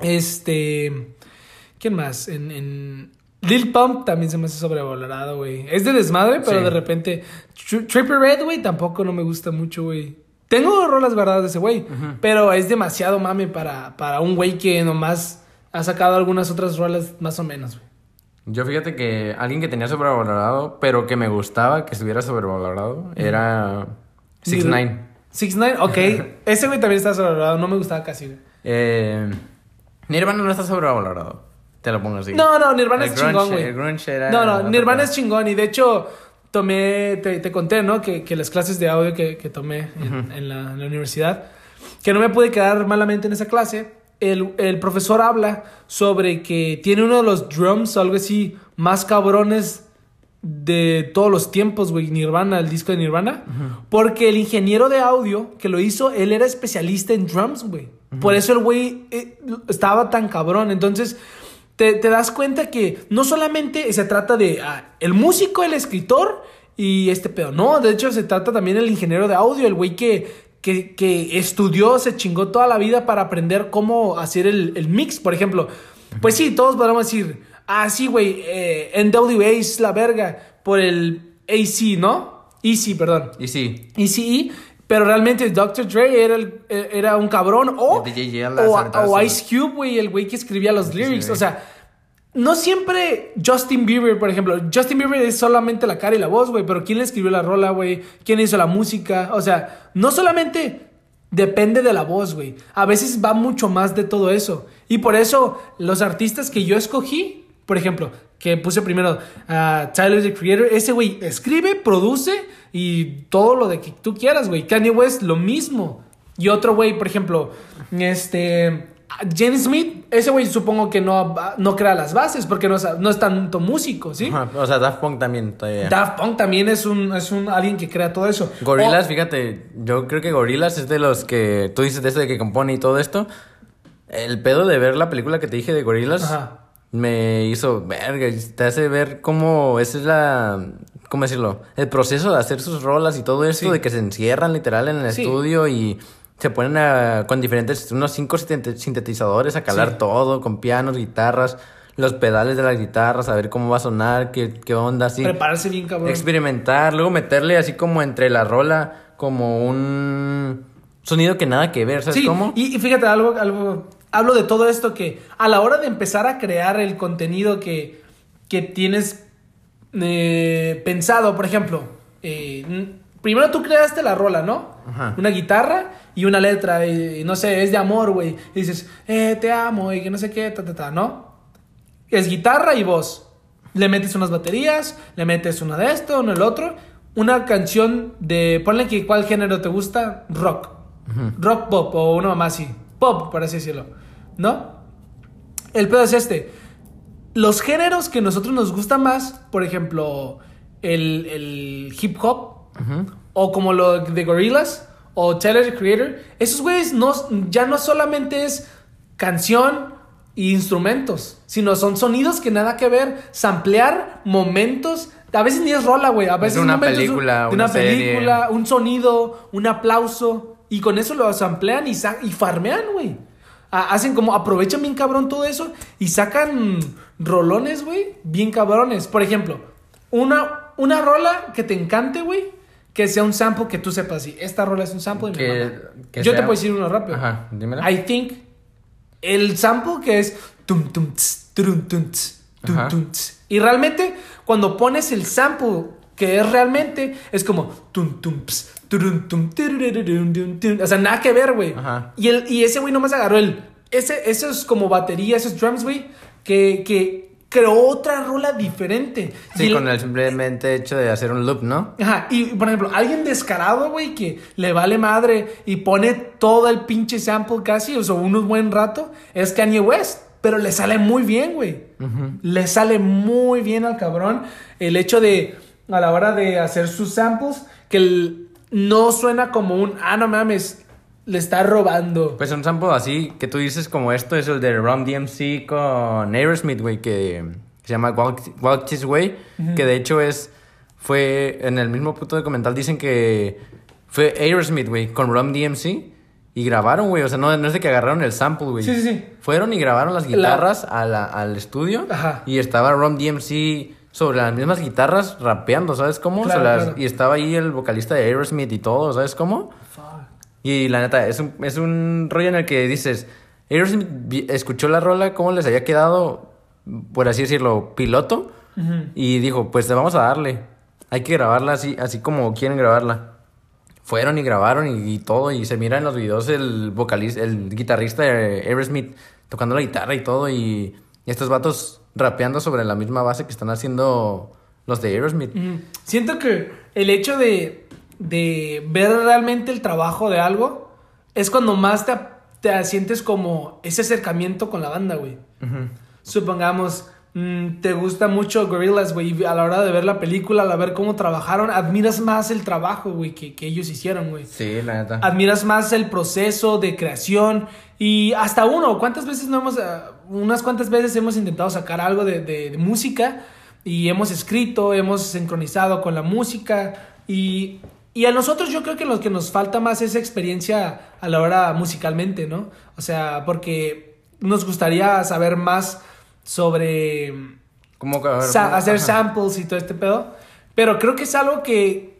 este, ¿quién más? En, en Lil Pump también se me hace sobrevalorado, güey. Es de desmadre, pero Sí. de repente, Tri- Trippie Red, güey, tampoco no me gusta mucho, güey. Tengo rolas guardadas de ese güey, pero es demasiado mame para, para un güey que nomás ha sacado algunas otras rolas más o menos, güey. Yo fíjate que alguien que tenía sobrevalorado, pero que me gustaba que estuviera sobrevalorado, era... Six Lil- Nine. Six Nine, ok. Ese güey también está sobrevalorado, no me gustaba casi, güey. Eh, Nirvana no está sobrevalorado. Te lo pongo así. No, no, Nirvana El es chingón, güey. el grunge era No, no, Nirvana es chingón. Y de hecho, tomé, te, te conté, ¿no? Que, que las clases de audio que, que tomé en, en la, en la universidad, que no me pude quedar malamente en esa clase. El, el profesor habla sobre que tiene uno de los drums o algo así más cabrones de todos los tiempos, güey, Nirvana, el disco de Nirvana, porque el ingeniero de audio que lo hizo, él era especialista en drums, güey. Por eso el güey eh, estaba tan cabrón. Entonces, te, te das cuenta que no solamente se trata de ah, el músico, el escritor y este pedo, no, de hecho se trata también del ingeniero de audio, el güey que, que, que estudió, se chingó toda la vida para aprender cómo hacer el, el mix, por ejemplo. Pues sí, todos podemos decir, ah, sí, güey, eh, NWA es la verga por el AC, ¿no? Easy, perdón. Y sí. Pero realmente Dr. Dre era, el- eh, era un cabrón. O, DJ o, Ice Cube, güey, el güey que escribía los lyrics. O sea, no siempre Justin Bieber, por ejemplo. Justin Bieber es solamente la cara y la voz, güey, pero ¿quién le escribió la rola, güey? ¿Quién hizo la música? O sea, no solamente depende de la voz, güey. A veces va mucho más de todo eso. Y por eso los artistas que yo escogí, por ejemplo, que puse primero a Tyler the Creator, ese güey escribe, produce y todo lo de que tú quieras, güey. Kanye West, lo mismo. Y otro güey, por ejemplo, este. James Smith, ese güey supongo que no, no crea las bases porque no, es- no es tanto músico, ¿sí? Ajá, O sea, Daft Punk también todavía. Daft Punk también es un, es un alguien que crea todo eso. Gorilas, fíjate, yo creo que Gorilas es de los que tú dices de este de que compone y todo esto. El pedo de ver la película que te dije de Gorilas me hizo verga, te hace ver cómo esa es la ¿cómo decirlo? El proceso de hacer sus rolas y todo esto Sí. de que se encierran literal en el Sí. estudio y se ponen a- con diferentes unos cinco sinte- sintetizadores a calar Sí. todo con pianos, guitarras, los pedales de las guitarras, a ver cómo va a sonar, qué, qué onda así. Prepararse bien, cabrón. Experimentar, luego meterle así como entre la rola como un sonido que nada que ver, ¿sabes cómo? Y, y fíjate, algo, algo, hablo de todo esto que a la hora de empezar a crear el contenido que, que tienes eh, pensado, por ejemplo, eh, primero tú creaste la rola, ¿no? Ajá. Una guitarra y una letra, y, no sé, es de amor, güey. Y dices, eh, te amo, y que no sé qué, ta, ta, ta, ¿no? Es guitarra y voz. Le metes unas baterías, le metes una de esto, una del otro. Una canción de, ponle que cuál género te gusta, rock. Rock pop o una mamá así. Pop, por así decirlo. ¿No? El pedo es este. Los géneros que a nosotros nos gustan más, por ejemplo, el, el hip hop, o como lo de Gorillaz, o Tyler the Creator, esos güeyes no, ya no solamente es canción e instrumentos, sino son sonidos que nada que ver, samplear momentos. A veces ni es rola, güey. A veces una momentos película, de una una serie. película, un sonido, un aplauso. Y con eso lo samplean y, y farmean, güey. Ha- Hacen como, aprovechan bien cabrón todo eso y sacan rolones, güey, bien cabrones. Por ejemplo, una, una rola que te encante, güey, que sea un sample que tú sepas. Sí, esta rola es un sample de mi Que- mamá. que Yo te puedo decir uno rápido. Ajá, dímela. I think el sample que es tum tum tum, tum, y realmente cuando pones el sample que es realmente es como tum tum ps, turum, tum, turururum, dum, tum. o sea nada que ver güey y el y ese güey nomás agarró el ese esos como batería esos drums güey que que creó otra rola diferente Y Sí, el- con el simplemente hecho de hacer un loop, ¿no? Ajá, y por ejemplo, alguien descarado, güey, que le vale madre y pone todo el pinche sample casi, o sea, unos buen rato, es Kanye West. Pero le sale muy bien, güey. Le sale muy bien al cabrón el hecho de, a la hora de hacer sus samples, que el- no suena como un, ah, no mames, le está robando. Pues un sample así que tú dices como esto es el de Rum DMC con Aerosmith, güey, que se llama Walk, Walk This Way, que de hecho es, fue, en el mismo punto documental dicen que fue Aerosmith, güey, con Rum DMC y grabaron, güey, o sea, no, no es de que agarraron el sample, güey. Sí, sí, sí. Fueron y grabaron las La- guitarras a la- al estudio Ajá. y estaba Rum DMC sobre las mismas guitarras rapeando, ¿sabes cómo? Claro, O sea, las- claro. Y estaba ahí el vocalista de Aerosmith y todo, ¿sabes cómo? Fuck. Y la neta, es un, es un rollo en el que dices, Aerosmith escuchó la rola, cómo les había quedado, por así decirlo, piloto, y dijo, pues vamos a darle, hay que grabarla así, así como quieren grabarla. Fueron y grabaron y, y todo, y se mira en los videos el vocalista, el guitarrista de Aerosmith tocando la guitarra y todo, y, y estos vatos rapeando sobre la misma base que están haciendo los de Aerosmith. Siento que el hecho de, de ver realmente el trabajo de algo es cuando más te, te sientes como ese acercamiento con la banda, güey. Supongamos, mm, te gusta mucho Gorillaz, güey, a la hora de ver la película, al ver cómo trabajaron, admiras más el trabajo, güey, que, que ellos hicieron, güey. Sí, la neta. Admiras más el proceso de creación y hasta uno, ¿cuántas veces no hemos, ah, unas cuantas veces hemos intentado sacar algo de, de- de música y hemos escrito, hemos sincronizado con la música y, y a nosotros yo creo que lo que nos falta más es experiencia a la hora musicalmente, ¿no? O sea, porque nos gustaría saber más sobre ¿Cómo que- a ver, sa- cómo- hacer ajá. samples y todo este pedo. Pero creo que es algo que,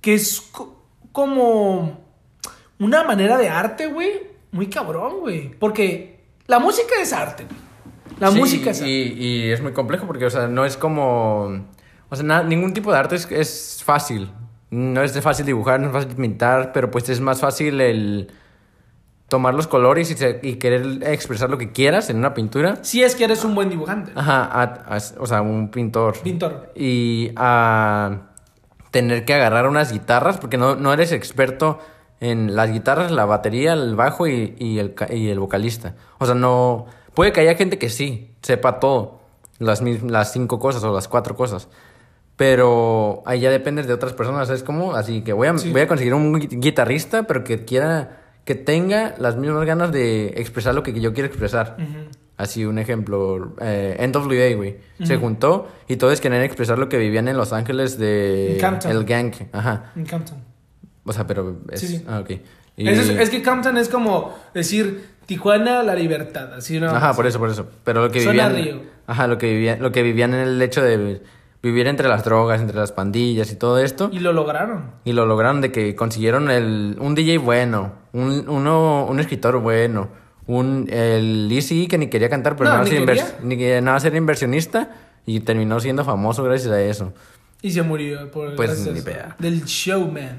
que es co- como una manera de arte, güey. Muy cabrón, güey. Porque la música es arte. güey. La Sí, música es arte. y es muy complejo porque, o sea, no es como... O sea, ningún tipo de arte es, es fácil. No es de fácil dibujar, no es fácil pintar, pero pues es más fácil el tomar los colores y, se- y querer expresar lo que quieras en una pintura. Si es que eres un buen dibujante. Ajá, a- a- o sea, un pintor. Pintor. Y a tener que agarrar unas guitarras, porque no, no eres experto en las guitarras, la batería, el bajo y, y el, y el vocalista. O sea, no... Puede que haya gente que sí, sepa todo, las, las cinco cosas o las cuatro cosas. Pero ahí ya dependes de otras personas, ¿sabes cómo? Así que voy a, Sí. voy a conseguir un gui- guitarrista, pero que quiera que tenga las mismas ganas de expresar lo que yo quiero expresar. Así, un ejemplo, eh, NWA, güey. Se juntó y todos querían expresar lo que vivían en Los Ángeles de... En Campton. El gang, ajá. En Campton. O sea, pero es... Sí, sí. Ah, ok. Y- Es, es que Campton es como decir Tijuana, la libertad. Así, ¿no? Ajá, por eso, por eso. Pero lo que Zona vivían... Río. Ajá, lo que vivían, lo que vivían en el hecho de vivir entre las drogas, entre las pandillas y todo esto. Y lo lograron. Y lo lograron de que consiguieron el, un DJ bueno, un, uno, un escritor bueno, un, el Easy que ni quería cantar, pero No, nada, ni ser quería. ni nada ser inversionista y terminó siendo famoso gracias a eso. Y se murió por Pues, ni. Del showman.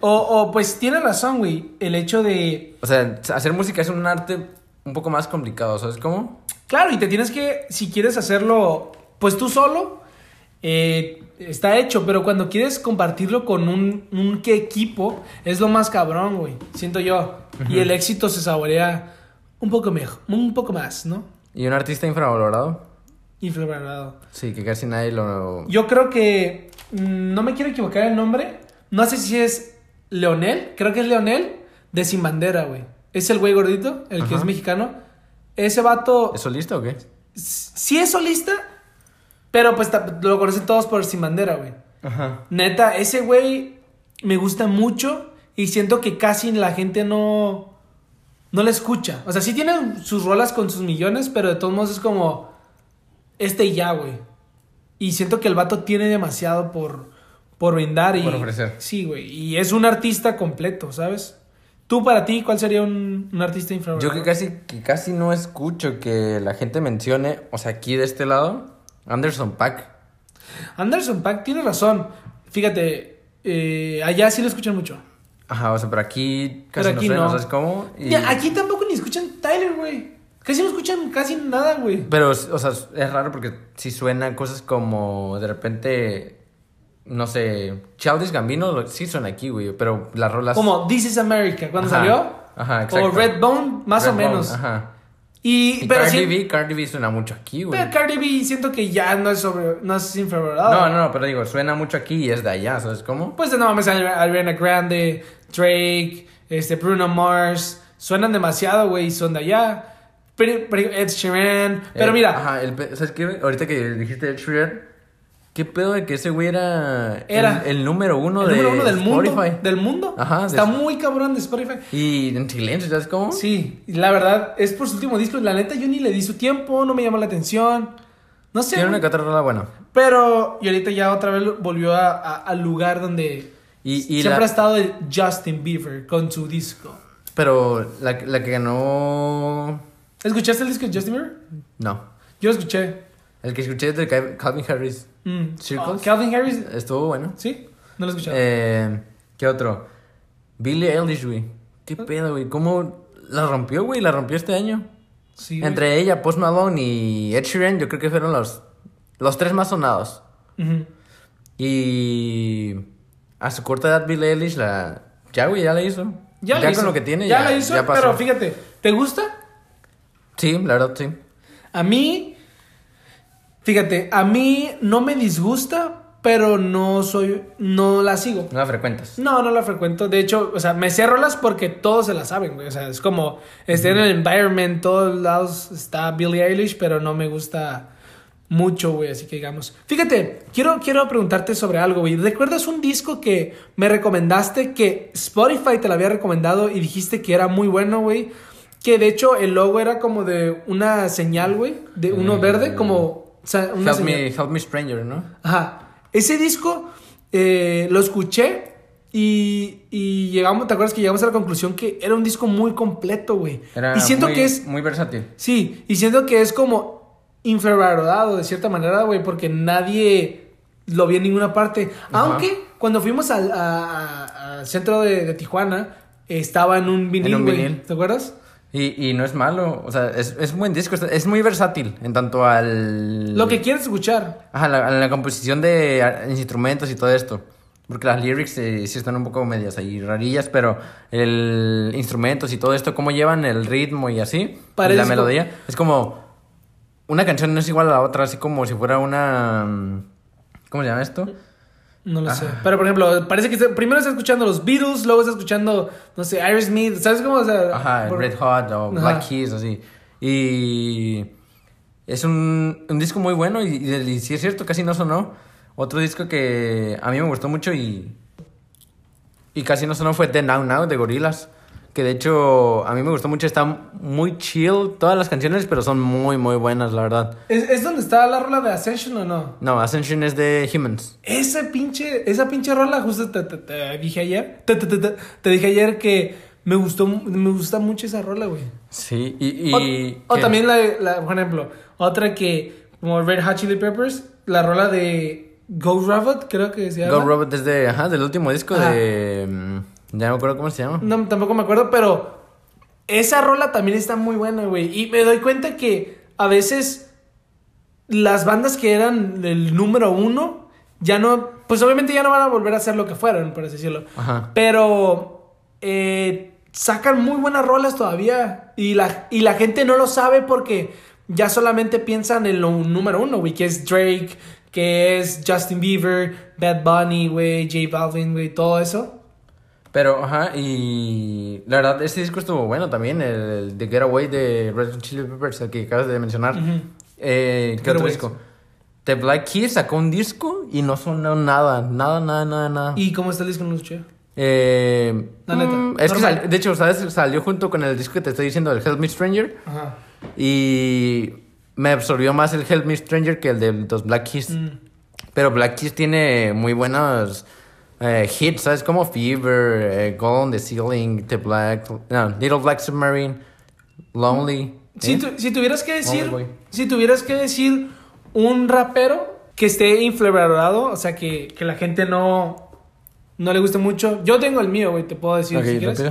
O, o pues tiene razón, güey. El hecho de. O sea, hacer música es un arte un poco más complicado, ¿sabes cómo? Claro, y te tienes que. Si quieres hacerlo, pues tú solo. Eh, está hecho, pero cuando quieres compartirlo con un, un qué equipo, es lo más cabrón, güey. Siento yo. Y el éxito se saborea un poco mejor, un poco más, ¿no? Y un artista infravalorado, Infravalorado. sí, que casi nadie lo... Yo creo que. mm, No me quiero equivocar el nombre. No sé si es Leonel. Creo que es Leonel. De Sin Bandera, güey. Es el güey gordito, el que es mexicano. Ese vato. ¿Es solista o qué? Sí es solista. Pero pues lo conocen todos por Sin Bandera, güey. Ajá. Neta, ese güey me gusta mucho. Y siento que casi la gente no. No le escucha. O sea, sí tiene sus rolas con sus millones. Pero de todos modos es como. Este y ya, güey. Y siento que el vato tiene demasiado por, por brindar y... Por ofrecer. Sí, güey. Y es un artista completo, ¿sabes? Tú, para ti, ¿cuál sería un, un artista Yo infravalorado? que casi, que casi no escucho que la gente mencione, o sea, aquí de este lado, Anderson Pack. Anderson Paak tiene razón. Fíjate, eh, allá sí lo escuchan mucho. Ajá, o sea, pero aquí casi Pero aquí no suena, no. ¿sabes cómo? Y- Ya, aquí tampoco ni escuchan Tyler, güey. Casi no escuchan casi nada, güey. Pero, o sea, es raro porque si suenan cosas como de repente, no sé, Childish Gambino sí suena aquí, güey, pero las rolas... Como This is America, cuando Ajá, salió. ajá, exacto. O Redbone, más o menos. Ajá. Y, Y pero Cardi sí- B, Cardi B suena mucho aquí, güey. pero Cardi B siento que ya no es sobre, no es infravalorado. No, no, pero digo, suena mucho aquí y es de allá, ¿sabes cómo? Pues de me sale Ariana Grande, Drake, este, Bruno Mars. Suenan demasiado, güey, y son de allá. Pero, pero Ed Sheeran. Pero Eh, mira, Ajá, el ¿sabes qué? Ahorita que dijiste Ed Sheeran, ¿qué pedo de que ese güey era, Era el, el número uno el de número uno del mundo. Del mundo. Ajá, de- Está muy cabrón de Spotify. Y en silencio, ¿sabes cómo? Sí, la verdad, es por su último disco. La neta, yo ni le di su tiempo, no me llamó la atención. No sé. Tiene una que otra rola buena. Pero, y ahorita ya otra vez volvió a- a- al lugar donde Y, y siempre la- ha estado el Justin Bieber con su disco. Pero la, la que ganó... ¿Escuchaste el disco de Justin Bieber? No. Yo lo escuché. El que escuché es de Cal- Calvin Harris. Mm. Circles. Ah, Calvin Harris. Estuvo bueno. ¿Sí? No lo he escuchado. Eh, ¿Qué otro? Billie Eilish, güey. ¿Qué pedo, güey? ¿Cómo la rompió, güey? La rompió este año. sí. güey. Entre ella, Post Malone y Ed Sheeran, yo creo que fueron los, los tres más sonados. Y a su corta edad, Billie Eilish la... Ya, güey, ya la hizo. Ya, Ya, la con hizo. lo que tiene, ya, ya, la hizo, ya pasó. pero fíjate, ¿te gusta? Sí, la verdad, sí. A mí, fíjate, a mí no me disgusta, pero no soy, no la sigo. No la frecuentas. No, no la frecuento. De hecho, o sea, me cierro las porque todos se la saben, güey. O sea, es como, esté en el environment, todos lados está Billie Eilish, pero no me gusta mucho, güey. Así que digamos. Fíjate, quiero, quiero preguntarte sobre algo, güey. ¿Recuerdas un disco que me recomendaste que Spotify te lo había recomendado y dijiste que era muy bueno, güey? Que de hecho el logo era como de una señal, güey. De uno Mm. verde, como. O sea, una Help me, help me Stranger, ¿no? Ajá. Ese disco eh, lo escuché y, y llegamos, ¿te acuerdas que llegamos a la conclusión que era un disco muy completo, güey? Era Y siento muy, que es, Muy versátil. sí, y siento que es como infravalorado de cierta manera, güey, porque nadie lo vio en ninguna parte. Ajá. Aunque cuando fuimos al a- a- al centro de, de Tijuana, estaba en un vinil, un güey. vinil. ¿Te acuerdas? Y, y no es malo, o sea, es, es un buen disco, es muy versátil en tanto al... Lo que quieres escuchar. Ajá, la, a la composición de instrumentos y todo esto. Porque las lyrics eh, sí están un poco medias ahí rarillas, pero el instrumentos y todo esto, cómo llevan el ritmo y así, Parece la como- melodía, es como... Una canción no es igual a la otra, así como si fuera una... mm, ¿Cómo se llama esto? No lo sé. Pero por ejemplo, parece que está- primero está escuchando los Beatles, luego está escuchando, no sé, Aerosmith. ¿Sabes cómo? O sea, Ajá, por- Red Hot o Ajá. Black Keys, así. Y es un, un disco muy bueno y, y, y sí es cierto, casi no sonó. Otro disco que a mí me gustó mucho y, y casi no sonó fue The Now Now de Gorillaz. Que de hecho a mí me gustó mucho, está muy chill todas las canciones, pero son muy, muy buenas, la verdad. ¿Es, es donde está la rola de Ascension o no? No, Ascension es de Humans. Ese pinche, esa pinche rola, justo te, te- te dije ayer, te, te- te- te- te dije ayer que me gustó, me gusta mucho esa rola, güey. Sí, y... Y o también la, la- por ejemplo, otra que, como Red Hot Chili Peppers, la rola de Go Robot, creo que se llama. Go Robot es de, ajá, del último disco Ajá. de... mm, Ya no me acuerdo cómo se llama. No, tampoco me acuerdo, pero esa rola también está muy buena, güey. Y me doy cuenta que a veces las bandas que eran el número uno ya no, pues obviamente ya no van a volver a ser lo que fueron, por así decirlo. Ajá. Pero eh, sacan muy buenas rolas todavía. Y la, y la gente no lo sabe porque ya solamente piensan en lo número uno, güey, que es Drake, que es Justin Bieber, Bad Bunny, güey, J Balvin, güey, todo eso. Pero, ajá, y la verdad, este disco estuvo bueno también, el, de Getaway de Red Hot Chili Peppers, el que acabas de mencionar. Eh, ¿Qué otro disco? The Black Keys sacó un disco y no sonó nada, nada, nada, nada, nada. ¿Y cómo está el disco? No lo escuché. Eh, La neta, mm, es que sal- de hecho, ¿sabes? Salió junto con el disco que te estoy diciendo, el Help Me Stranger, Ajá. y me absorbió más el Help Me Stranger que el de los Black Keys. Mm. Pero Black Keys tiene muy buenos eh, hits, ¿sabes? Como Fever, eh, Gold on the Ceiling, The Black, no, Little Black Submarine, Lonely. Si, ¿eh? tu- si tuvieras que decir, si tuvieras que decir un rapero que esté infravalorado, o sea, que, que la gente no, no le guste mucho, yo tengo el mío, güey, te puedo decir si quieres.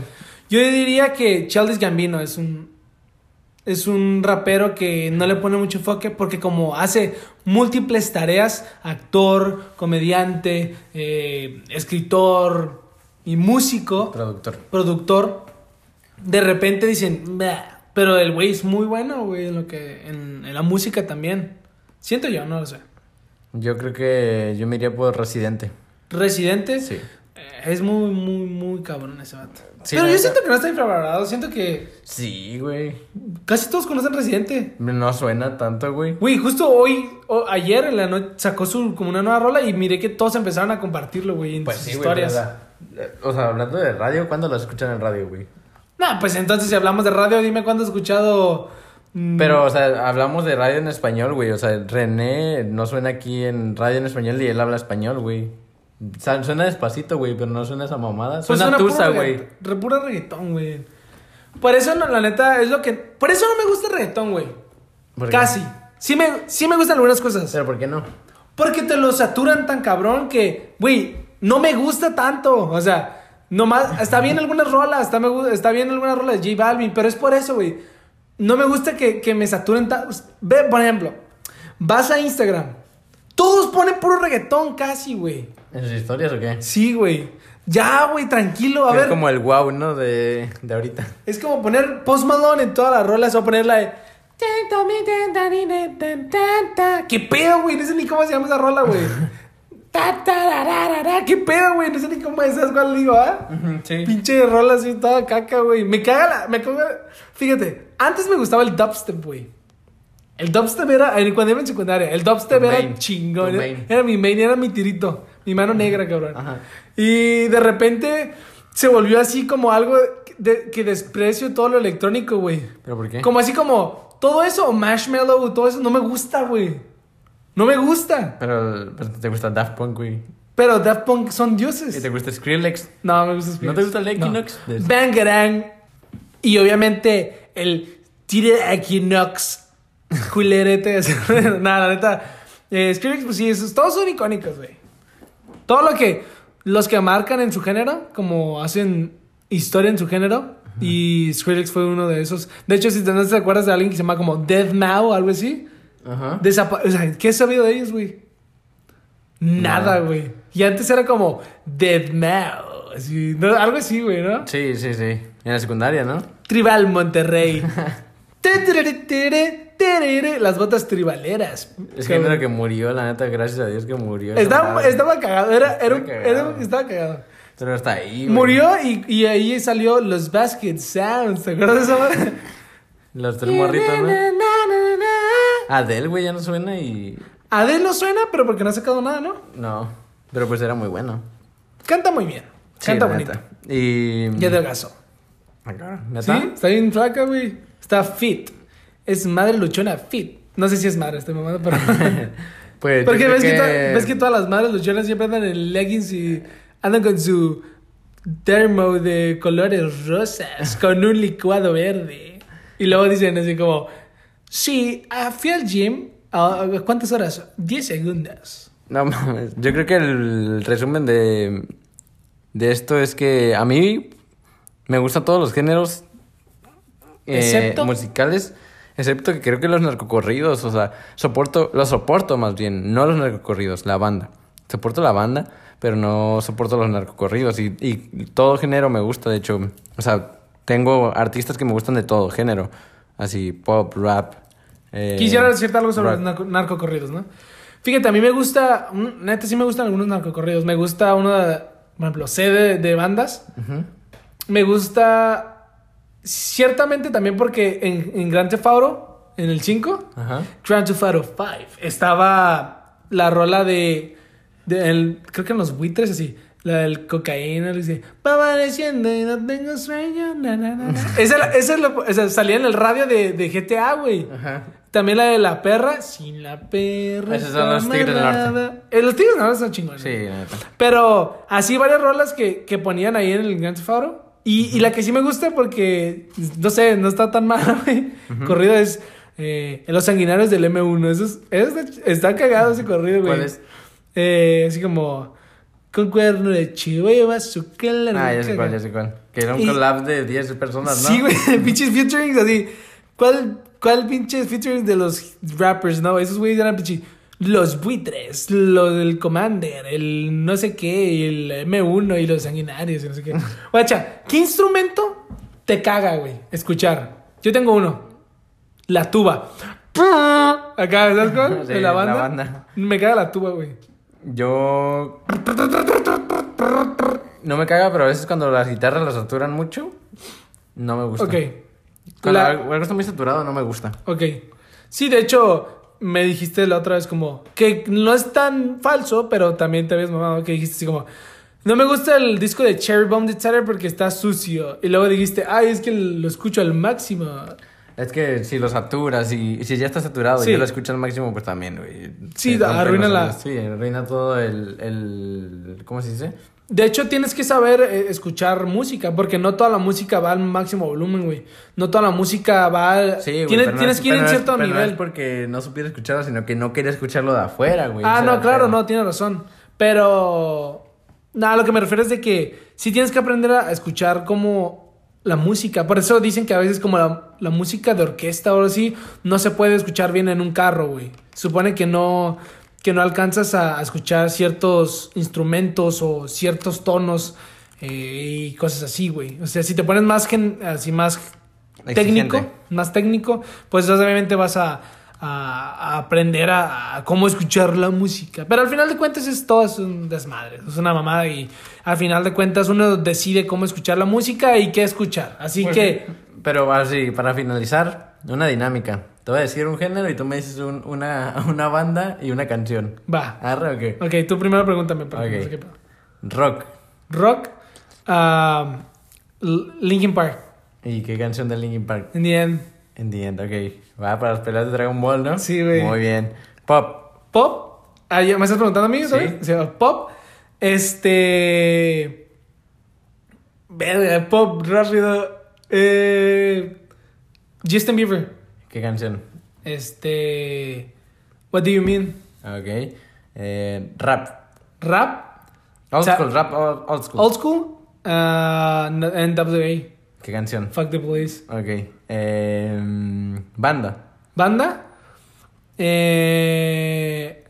Yo diría que Childish Gambino es un es un rapero que no le pone mucho enfoque porque como hace múltiples tareas, actor, comediante, eh, escritor y músico, Productor. productor, de repente dicen, "Bah", pero el güey es muy bueno, güey, en lo que en, en la música también. Siento yo, no lo sé. Yo creo que yo me iría por Residente. Residente Sí. Eh, es muy muy muy cabrón ese vato. Sí, pero yo siento que no está infravalorado, siento que Sí, güey. casi todos conocen Residente. No suena tanto, güey. Güey, justo hoy, o ayer en la noche sacó su como una nueva rola y miré que todos empezaron a compartirlo, güey, en Pues sus sí, güey. historias. O sea, o sea, hablando de radio, ¿cuándo lo escuchan en radio, güey? No, pues entonces si hablamos de radio, dime cuándo has escuchado. mm, Pero, o sea, hablamos de radio en español, güey. O sea, René no suena aquí en radio en español y él habla español, güey. Suena despacito, güey, pero no suena esa mamada. pues Suena suena puro tusa, güey. regga- Re puro reggaetón, güey. Por eso, no, la neta, es lo que. Por eso no me gusta el reggaetón, güey. Casi. Sí me, sí me gustan algunas cosas. Pero, ¿por qué no? Porque te lo saturan tan cabrón que, güey, no me gusta tanto. O sea, nomás, está bien algunas rolas, está, me, está bien algunas rolas de J Balvin, pero es por eso, güey. No me gusta que, que me saturen tanto. Ve, por ejemplo, vas a Instagram. Todos ponen puro reggaetón casi, güey. ¿En sus historias o qué? Sí, güey. Ya, güey, tranquilo. A es ver, como el wow, ¿no? De, de ahorita. es como poner Post Malone en todas las rolas o poner la de... ¿Qué pedo, güey? No sé ni cómo se llama esa rola, güey. ¿Qué pedo, güey? No sé ni cómo es, ¿sabes cuál digo, ah? Sí. Pinche rola así, toda caca, güey. Me caga la. Me caga. Fíjate, antes me gustaba el dubstep, güey. El dubstep era. Cuando iba en secundaria, el dubstep era main. chingón. Era, era mi main, era mi tirito. Mi mano negra, cabrón. Ajá. Y de repente se volvió así como algo de- que desprecio todo lo electrónico, güey. ¿Pero por qué? Como así como. Todo eso, marshmallow, todo eso, no me gusta, güey. No me gusta. Pero, pero te gusta Daft Punk, güey. Pero Daft Punk son ¿Y dioses. te gusta Skrillex? No, me gusta ¿No te gusta el No. Equinox? Bangarang. Y obviamente el Tire Equinox. Culerete. Nada, la neta. Eh, Skrillex, pues sí, esos, todos son icónicos, güey. Todo lo que. Los que marcan en su género, como hacen historia en su género. Y Skrillex fue uno de esos. De hecho, si te, no te acuerdas de alguien que se llama como Dead Mao o algo así. Ajá. Desapa o sea, ¿qué has sabido de ellos, güey? Nada, güey. Y antes era como Dead Mao. Así, ¿no? Algo así, güey, ¿no? Sí, sí, sí. En la secundaria, ¿no? Tribal Monterrey. Te, tere, tere, terere, las botas tribaleras. Es género que murió, la neta, gracias a Dios que murió. Estaba, estaba cagado, era, era, Estaba era- cagado. estaba cagado. Pero ahí, güey. Murió y, y ahí salió los Basket Sounds, ¿te acuerdas de madre? Los tres morritos, ¿no? Adele, güey, ya no suena y... Adele no suena, pero porque no ha sacado nada, ¿no? No, pero pues era muy bueno. Canta muy bien, Sí, canta la bonito. neta. Y... Y adelgazó. Ah, ¿Sí? Está bien flaca, güey. Está fit. Es madre luchona fit. No sé si es madre este mamado, pero... Pues, Porque ves que... to- ves que todas las madres luchonas siempre andan en leggings y andan con su termo de colores rosas, con un licuado verde. Y luego dicen así como, sí, ah, fui al gym, ah, ¿cuántas horas? 10 segundos. No mames, yo creo que el resumen de, de esto es que a mí me gustan todos los géneros eh, musicales, excepto que creo que los narcocorridos, o sea, soporto, los soporto más bien, no los narcocorridos, la banda. Soporto la banda, pero no soporto los narcocorridos y, y todo género me gusta, de hecho, o sea, tengo artistas que me gustan de todo género, así pop, rap. eh, Quisiera decirte algo sobre los narco- narcocorridos, ¿no? Fíjate, a mí me gusta, neta sí me gustan algunos narcocorridos. Me gusta uno, de, por ejemplo, C de, de bandas. Me gusta ciertamente también porque en, en Grand Theft Auto, en el 5, Ajá. Grand Theft Auto 5, estaba la rola de, de el- creo que en los buitres así, la del cocaína, le dice, va amaneciendo y no tengo sueño, na, na, na, na". Esa, esa es lo- o sea, salía en el radio de, de GTA, güey. Ajá. También la de la perra, sin la perra. Esos son los Tigres del. Norte. Eh, los tigres del norte son chingones. Sí, la. Pero así varias rolas que, que ponían ahí en el Grand Theft Auto. Y, y la que sí me gusta porque, no sé, no está tan mal, güey. Corrido es eh, Los Sanguinarios del M1. Eso, es- eso está, está cagado ese corrido, güey. ¿Cuál es? Eh, así como... Con cuerno de chivo y bazooka en la Ah, ya sé cuál, ya sé cuál. Que era un Y- collab de 10 personas, ¿no? Sí, güey, pinches featurings así. ¿Cuál, cuál pinches featurings de los rappers, no? Esos güeyes eran pinches. Los buitres, lo del Commander, el no sé qué, el M1 y los sanguinarios y no sé qué. Guacha, ¿qué instrumento te caga, güey? Escuchar. Yo tengo uno. La tuba. Acá, ¿sabes cuál? Sí, de la la banda. Me caga la tuba, güey. Yo. No me caga, pero a veces cuando las guitarras las saturan mucho, no me gusta. Ok. Cuando La- algo está muy saturado, no me gusta. Ok. Sí, de hecho, me dijiste la otra vez como que no es tan falso, pero también te habías mamado que dijiste así como, no me gusta el disco de Cherry Bomb Decider porque está sucio. Y luego dijiste, ay, es que lo escucho al máximo. Es que si lo saturas y si ya está saturado Sí. y yo lo escucho al máximo, pues también, güey. Sí, arruina la-. Sí, arruina todo el, el. ¿Cómo se dice? De hecho, tienes que saber eh, escuchar música, porque no toda la música va al máximo volumen, güey. No toda la música va al... Sí, güey. Tiene- pero no tienes es- que ir en no cierto pero no nivel. es porque no supiera escucharlo, sino que no quería escucharlo de afuera, güey. Ah, no, claro, no, tienes razón. Pero. Nada, lo que me refiero es de que sí tienes que aprender a escuchar como la música. Por eso dicen que a veces como la, la música de orquesta o así no se puede escuchar bien en un carro, güey. Supone que no, que no alcanzas a, a escuchar ciertos instrumentos o ciertos tonos eh, y cosas así, güey. O sea, si te pones más, gen- así más técnico, Exigente. más técnico, pues obviamente vas a, a- a aprender a, a cómo escuchar la música. Pero al final de cuentas es todo es un desmadre, es una mamada y al final de cuentas uno decide cómo escuchar la música y qué escuchar. Así Pues que, Pero así, para finalizar, una dinámica. Te voy a decir un género y tú me dices un- una, una banda y una canción. va. ¿Arre o qué? Ok, tú primero pregúntame. pero Ok. no sé. Rock. Rock, um, Linkin Park, ¿Y qué canción de Linkin Park? in the end. En the end, ok. Va para las peleas de Dragon Ball, ¿no? Sí, güey. Muy bien. Pop. Pop. Ah, ¿ya ¿Me estás preguntando a mí? Sí. ¿sabes? O sea, pop. Este. Verga, pop rápido. Eh, Justin Bieber. ¿Qué canción? Este. What do you mean? Ok. Eh, rap. Rap. Old O sea, school, rap old, school. Old school. Uh, NWA. ¿Qué canción? Fuck the police. Ok. Eh, banda. Banda. Eh,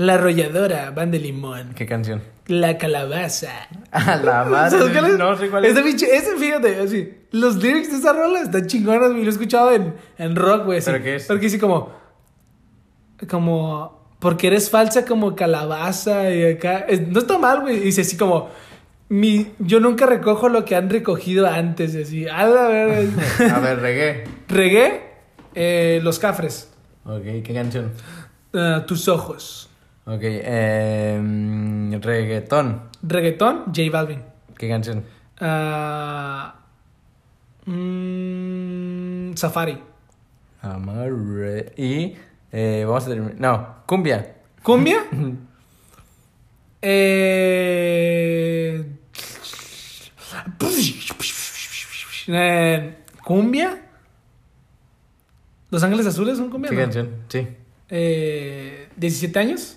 La arrolladora, van de limón. ¿Qué canción? La calabaza. A la madre. ¿Sabes cuál es? No sé cuál es. Ese pinche, ese, fíjate, así. Los lyrics de esa rola están chingonas, güey. Lo he escuchado en, en rock, güey. así. ¿Pero qué es? Porque dice como. Como. Porque eres falsa como calabaza y acá. es- no está mal, güey. Dice así como. Mi, yo nunca recojo lo que han recogido antes. y Así. A la verga. A ver, reggae. Regué. eh, los cafres. Ok, ¿qué canción? Ah, tus ojos. Ok, eh, reggaetón. Reggaetón. J Balvin. ¿Qué canción? Ah, mm, Safari. Amarre. Y eh, vamos a terminar. No, cumbia. ¿Cumbia? eh... eh, ¿Cumbia? ¿Los Ángeles Azules son cumbia? ¿Qué no? canción? Sí. Eh, ¿17 años?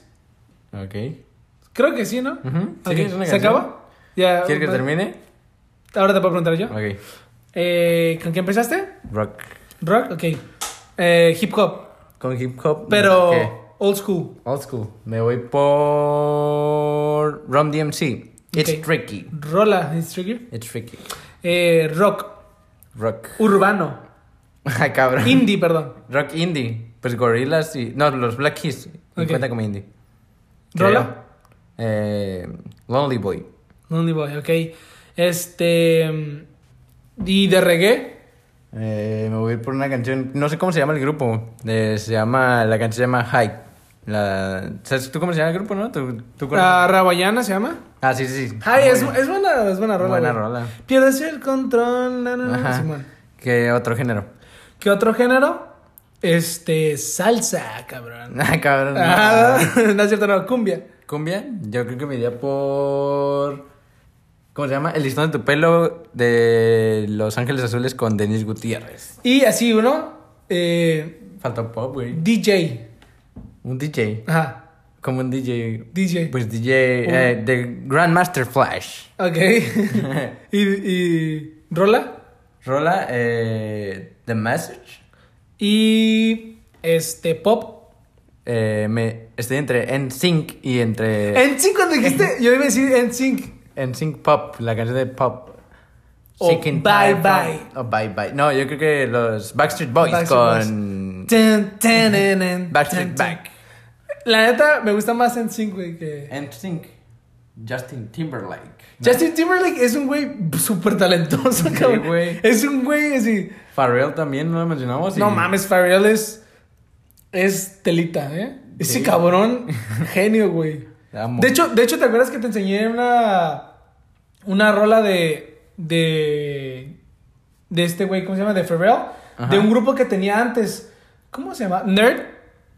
Ok. Creo que sí, ¿no? Sí, ¿Se canción. acaba? Ya, ¿Quieres que termine? Ahora te puedo preguntar yo. Ok. Eh, ¿Con qué empezaste? Rock. Rock, ok. Eh, hip hop, Con hip hop. pero old school. Old school. Me voy por Rum DMC. It's tricky. Rola, ¿es tricky? It's tricky. Eh, rock, Rock. urbano, Ay, cabrón. indie, perdón. Rock indie. Pues Gorillaz y. No, los Black Keys. Ok. Cuenta como indie. Rola. Eh, Lonely Boy. Lonely Boy, ok. Este. ¿Y de reggae? Eh, me voy a ir por una canción. No sé cómo se llama el grupo. Eh, se llama. La canción se llama High. La, ¿Sabes tú cómo se llama el grupo, no? ¿Tú, tú? ¿La Rawayana se llama? Ah, sí, sí, sí. Ay, es, buena, es buena rola. Buena güey. rola. Pierdes el control. na, na, na, Ajá. ¿Qué otro género? ¿Qué otro género? Este, salsa, cabrón. Ah, cabrón. Ah, no es cierto, no, cumbia. ¿Cumbia? Yo creo que me iría por. ¿Cómo se llama? El listón de tu pelo de Los Ángeles Azules con Denis Gutiérrez. Y así uno, eh, Falta pop, güey. DJ. Un DJ. Ajá, Como un DJ. DJ. Pues DJ. eh, The Grandmaster Flash. Ok. ¿Y, y rola? Rola, eh, The Message. Y este, pop. Eh, me, estoy entre NSYNC y entre. En sync cuando dijiste, yo iba a decir en sync. NSYNC Pop, la canción de pop. O Seeking Bye Bye. From- o Bye Bye. No, yo creo que los Backstreet Boys Backstreet con. Tan, tan, Backstreet Back. La neta, me gusta más en sync, güey, que... NSYNC. Justin Timberlake. Justin Timberlake es un güey súper talentoso, Sí, cabrón. güey. Es un güey así... Pharrell también, ¿no lo mencionamos? No Y- mames, Pharrell es... Es telita, ¿eh? Ese Sí. cabrón, genio, güey. De hecho, de hecho, ¿te acuerdas que te enseñé una... Una rola de... De... De este güey, ¿cómo se llama? De Pharrell. Ajá. De un grupo que tenía antes. ¿Cómo se llama? Nerd.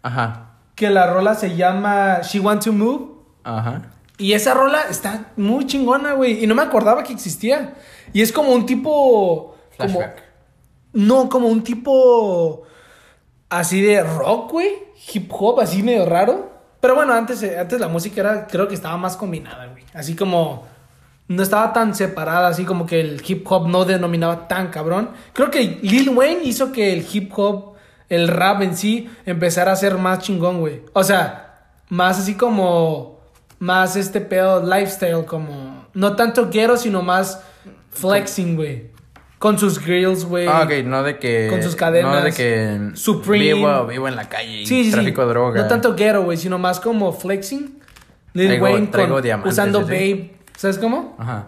Ajá. Que la rola se llama She Want to Move. Ajá. Y esa rola está muy chingona, güey. Y no me acordaba que existía. Y es como un tipo... Como, no, como un tipo... Así de rock, güey. Hip hop, así medio raro. Pero bueno, antes, eh, antes la música era... Creo que estaba más combinada, güey. Así como... No estaba tan separada, así como que el hip hop no denominaba tan cabrón. Creo que Lil Wayne hizo que el hip hop, el rap en sí, empezara a ser más chingón, güey. O sea, más así como... Más este pedo lifestyle, como... No tanto quiero, sino más flexing, güey. Con sus grills, güey. Ah, ok, no de que. Con sus cadenas. No de que. Supreme. Vivo, vivo en la calle y Sí, sí, tráfico sí. de droga. No tanto ghetto, güey, sino más como flexing. Lil Traigo- Wayne traigo con- usando sí. Babe. ¿Sabes cómo? Ajá.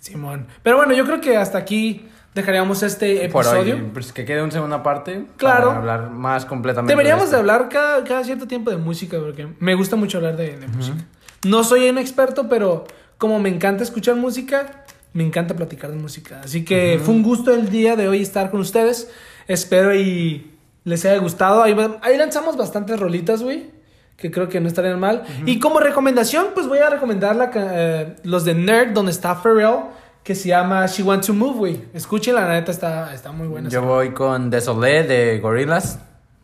Simón. Pero bueno, yo creo que hasta aquí dejaríamos este Por episodio. hoy, pues que quede una segunda parte. Claro. Para hablar más completamente. Deberíamos de hablar cada, cada cierto tiempo de música, porque me gusta mucho hablar de, de música. No soy un experto, pero como me encanta escuchar música, me encanta platicar de música. Así que fue un gusto el día de hoy estar con ustedes. Espero y les haya gustado. Ahí, lanzamos bastantes rolitas, güey. Que creo que no estarían mal. Y como recomendación, pues voy a recomendar la eh, los de Nerd, donde está Pharrell, que se llama She Want to Move, güey. Escuchen, la neta está, está muy buena. Yo voy con Desolé de Gorillaz.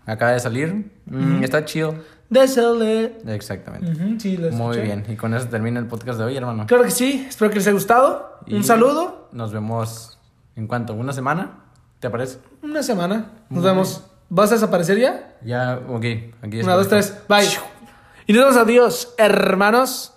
Acaba de salir. Mm, Está chido. Desolate. Exactamente. Ujú, sí, lo Muy bien. Y con eso termina el podcast de hoy, hermano. Claro que sí, espero que les haya gustado. Y Un saludo, Nos vemos en cuanto, una semana. ¿Te parece? una semana. Nos Muy vemos. ¿Vas a desaparecer ya? Ya, ok. Aquí Una, dos, tres, bye. Y nos vemos adiós, hermanos.